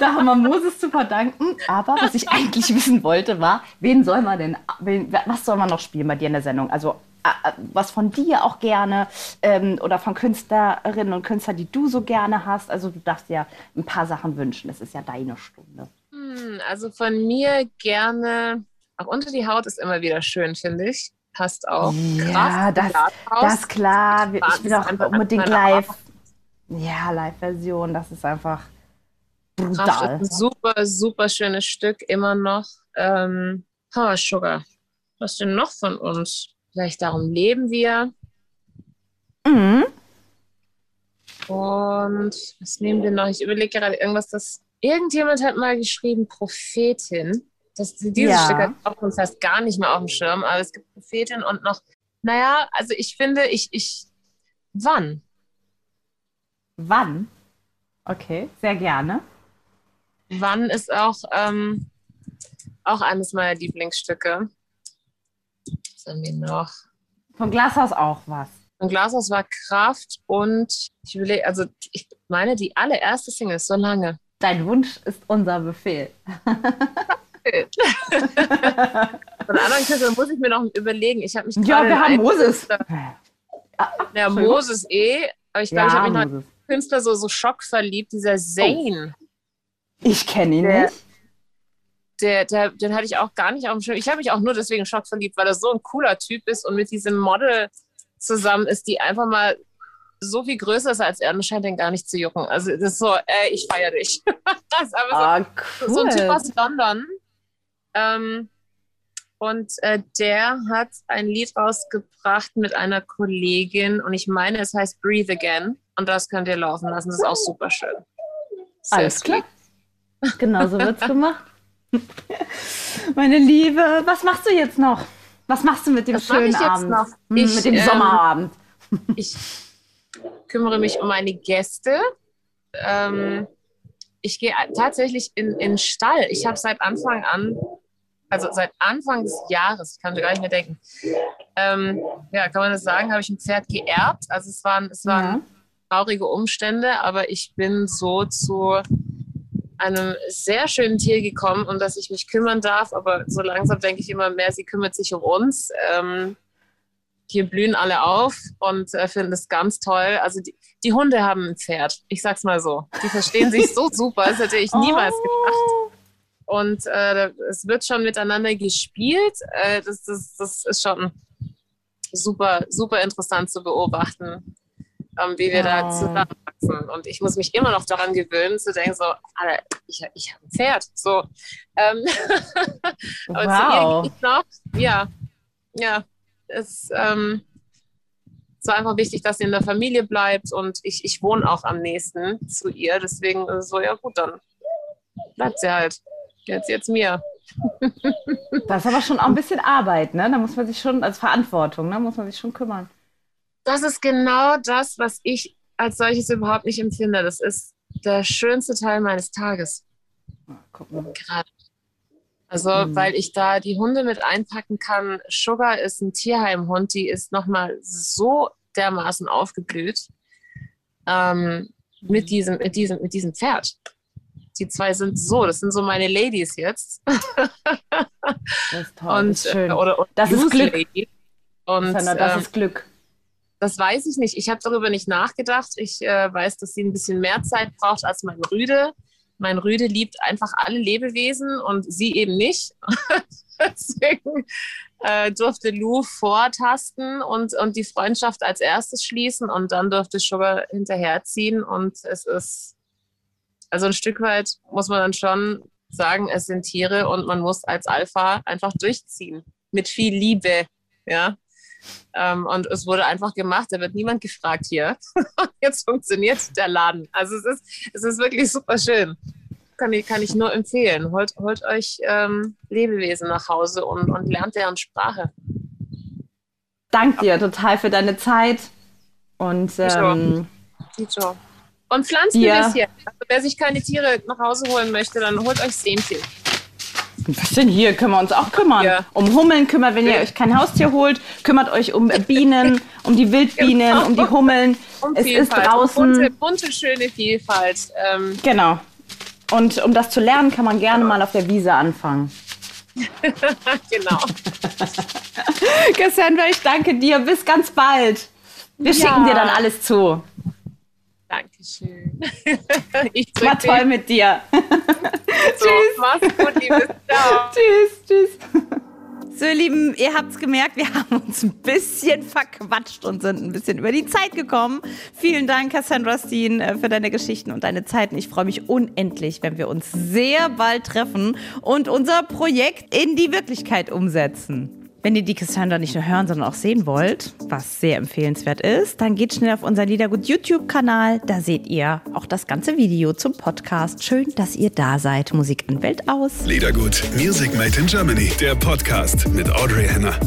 Da haben wir Moses zu verdanken. Aber was ich eigentlich wissen wollte, war, wen soll man denn, wen, was soll man noch spielen bei dir in der Sendung? Also äh, äh, was von dir auch gerne ähm, oder von Künstlerinnen und Künstlern, die du so gerne hast. Also du darfst dir ein paar Sachen wünschen. Das ist ja deine Stunde. Hm, also von mir gerne. Auch unter die Haut ist immer wieder schön, finde ich. Passt auch. Ja, das, das ist klar. Ich will ist auch einfach unbedingt live. Ja, Live-Version. Das ist einfach Kraft ist brutal. ein super, super schönes Stück, immer noch. Ähm, Power Sugar. Was denn noch von uns? Vielleicht darum leben wir. Mhm. Und was nehmen wir noch? Ich überlege gerade irgendwas, das. Irgendjemand hat mal geschrieben, Prophetin. Das, dieses Ja. Stück hat schon fast gar nicht mehr auf dem Schirm, aber es gibt Prophetin und noch. Naja, also ich finde, ich, ich. Wann? Wann? Okay, sehr gerne. Wann ist auch, ähm, auch eines meiner Lieblingsstücke. Was haben wir noch? Vom Glashaus auch was. Und Glashaus war Kraft und ich überlege, also ich meine, die allererste Single ist so lange. Dein Wunsch ist unser Befehl. (laughs) (laughs) Von anderen Künstlern muss ich mir noch überlegen. Ich habe mich Ja, wir haben Moses. Künstler- Ja. Moses eh, aber ich glaube, ich Ja, habe mich noch Moses. einen Künstler so, so schockverliebt, dieser Zane. Ich kenne ihn Der- nicht. Der, der, den hatte ich auch gar nicht auf dem Schirm. Ich habe mich auch nur deswegen schockverliebt, weil er so ein cooler Typ ist und mit diesem Model zusammen ist, die einfach mal so viel größer ist als er und scheint den gar nicht zu jucken. Also das ist so, ey, ich feiere dich. (laughs) das ist einfach so Ah, cool. so ein Typ aus London. Ähm, und äh, der hat ein Lied rausgebracht mit einer Kollegin und ich meine, es heißt Breathe Again. Und das könnt ihr laufen lassen. Das ist auch super schön. Sehr Alles klar. sweet. Genau so wird's gemacht. (laughs) Meine Liebe, was machst du jetzt noch? Was machst du mit dem Was schönen ich jetzt Abend? noch? Hm, Ich, mit dem ähm, Sommerabend. (laughs) Ich kümmere mich um meine Gäste. Ähm, ich gehe tatsächlich in in den Stall. Ich habe seit Anfang an, also seit Anfang des Jahres, ich kann mir gar nicht mehr denken, ähm, ja, kann man das sagen, habe ich ein Pferd geerbt. Also es waren, es waren traurige Umstände, aber ich bin so zu einem sehr schönen Tier gekommen, um das ich mich kümmern darf. Aber so langsam denke ich immer mehr, sie kümmert sich um uns. Ähm, hier blühen alle auf und äh, finden es ganz toll. Also die, die Hunde haben ein Pferd. Ich sag's mal so. Die verstehen sich so (laughs) super. Das hätte ich niemals gedacht. Und äh, es wird schon miteinander gespielt. Äh, das, das, das ist schon super, super interessant zu beobachten, ähm, wie wir da Wow. zusammenwachsen. Und ich muss mich immer noch daran gewöhnen, zu denken, so, Alter, ich, ich habe ein Pferd. So, ähm, (laughs) aber Wow. ich noch. Ja, ja. Es ähm, es war einfach wichtig, dass sie in der Familie bleibt und ich, ich wohne auch am nächsten zu ihr. Deswegen es so, ja gut, dann bleibt sie halt. Jetzt, jetzt mir. (laughs) Das ist aber schon auch ein bisschen Arbeit, ne? Da muss man sich schon, als Verantwortung, ne? Muss man sich schon kümmern. Das ist genau das, was ich als solches überhaupt nicht empfinde. Das ist der schönste Teil meines Tages Guck mal. gerade. Also, Mhm. weil ich da die Hunde mit einpacken kann. Sugar ist ein Tierheimhund, die ist nochmal so dermaßen aufgeblüht ähm, mit, diesem, mit, diesem, mit diesem Pferd. Die zwei sind so, das sind so meine Ladies jetzt. Das ist toll. Und, das ist schön. äh, oder, oder Das ist Loose Glück. Lady. Und Sandra, das ähm, ist Glück. Das weiß ich nicht. Ich habe darüber nicht nachgedacht. Ich äh, weiß, dass sie ein bisschen mehr Zeit braucht als mein Rüde. mein Rüde liebt einfach alle Lebewesen und sie eben nicht. (laughs) Deswegen äh, durfte Lou vortasten und, und die Freundschaft als erstes schließen und dann durfte Sugar hinterherziehen. Und es ist, also ein Stück weit muss man dann schon sagen, es sind Tiere und man muss als Alpha einfach durchziehen. Mit viel Liebe. Ja. Ähm, und es wurde einfach gemacht, da wird niemand gefragt hier. (laughs) Jetzt funktioniert der Laden. Also es ist, es ist wirklich super schön. Kann ich, kann ich nur empfehlen. Holt, holt euch ähm, Lebewesen nach Hause und, und lernt deren Sprache. Dank dir total für deine Zeit. Und ähm, und pflanzt ein bisschen. Also, wer sich keine Tiere nach Hause holen möchte, dann holt euch Sämchen. Was denn hier? Können wir uns auch kümmern. Ja. Um Hummeln kümmert, wenn ihr euch kein Haustier holt, kümmert euch um Bienen, um die Wildbienen, genau. um die Hummeln. (laughs) Um es Vielfalt. ist draußen. Um bunte, bunte, schöne Vielfalt. Ähm. Genau. Und um das zu lernen, kann man gerne genau. mal auf der Wiese anfangen. (laughs) genau. (laughs) Cassandra, ich danke dir. Bis ganz bald. Wir ja. schicken dir dann alles zu. Dankeschön. (laughs) Ich War toll mit dir. (laughs) So, tschüss. Mach's gut, liebes. (laughs) Ciao. tschüss, tschüss. So, ihr Lieben, ihr habt es gemerkt, wir haben uns ein bisschen verquatscht und sind ein bisschen über die Zeit gekommen. Vielen Dank, Cassandra Steen, äh, für deine Geschichten und deine Zeiten. Ich freue mich unendlich, wenn wir uns sehr bald treffen und unser Projekt in die Wirklichkeit umsetzen. Wenn ihr die Cassandra nicht nur hören, sondern auch sehen wollt, was sehr empfehlenswert ist, dann geht schnell auf unseren Liedergut YouTube-Kanal. Da seht ihr auch das ganze Video zum Podcast. Schön, dass ihr da seid. Musik an Welt aus. Liedergut Music Made in Germany, der Podcast mit Audrey Henner.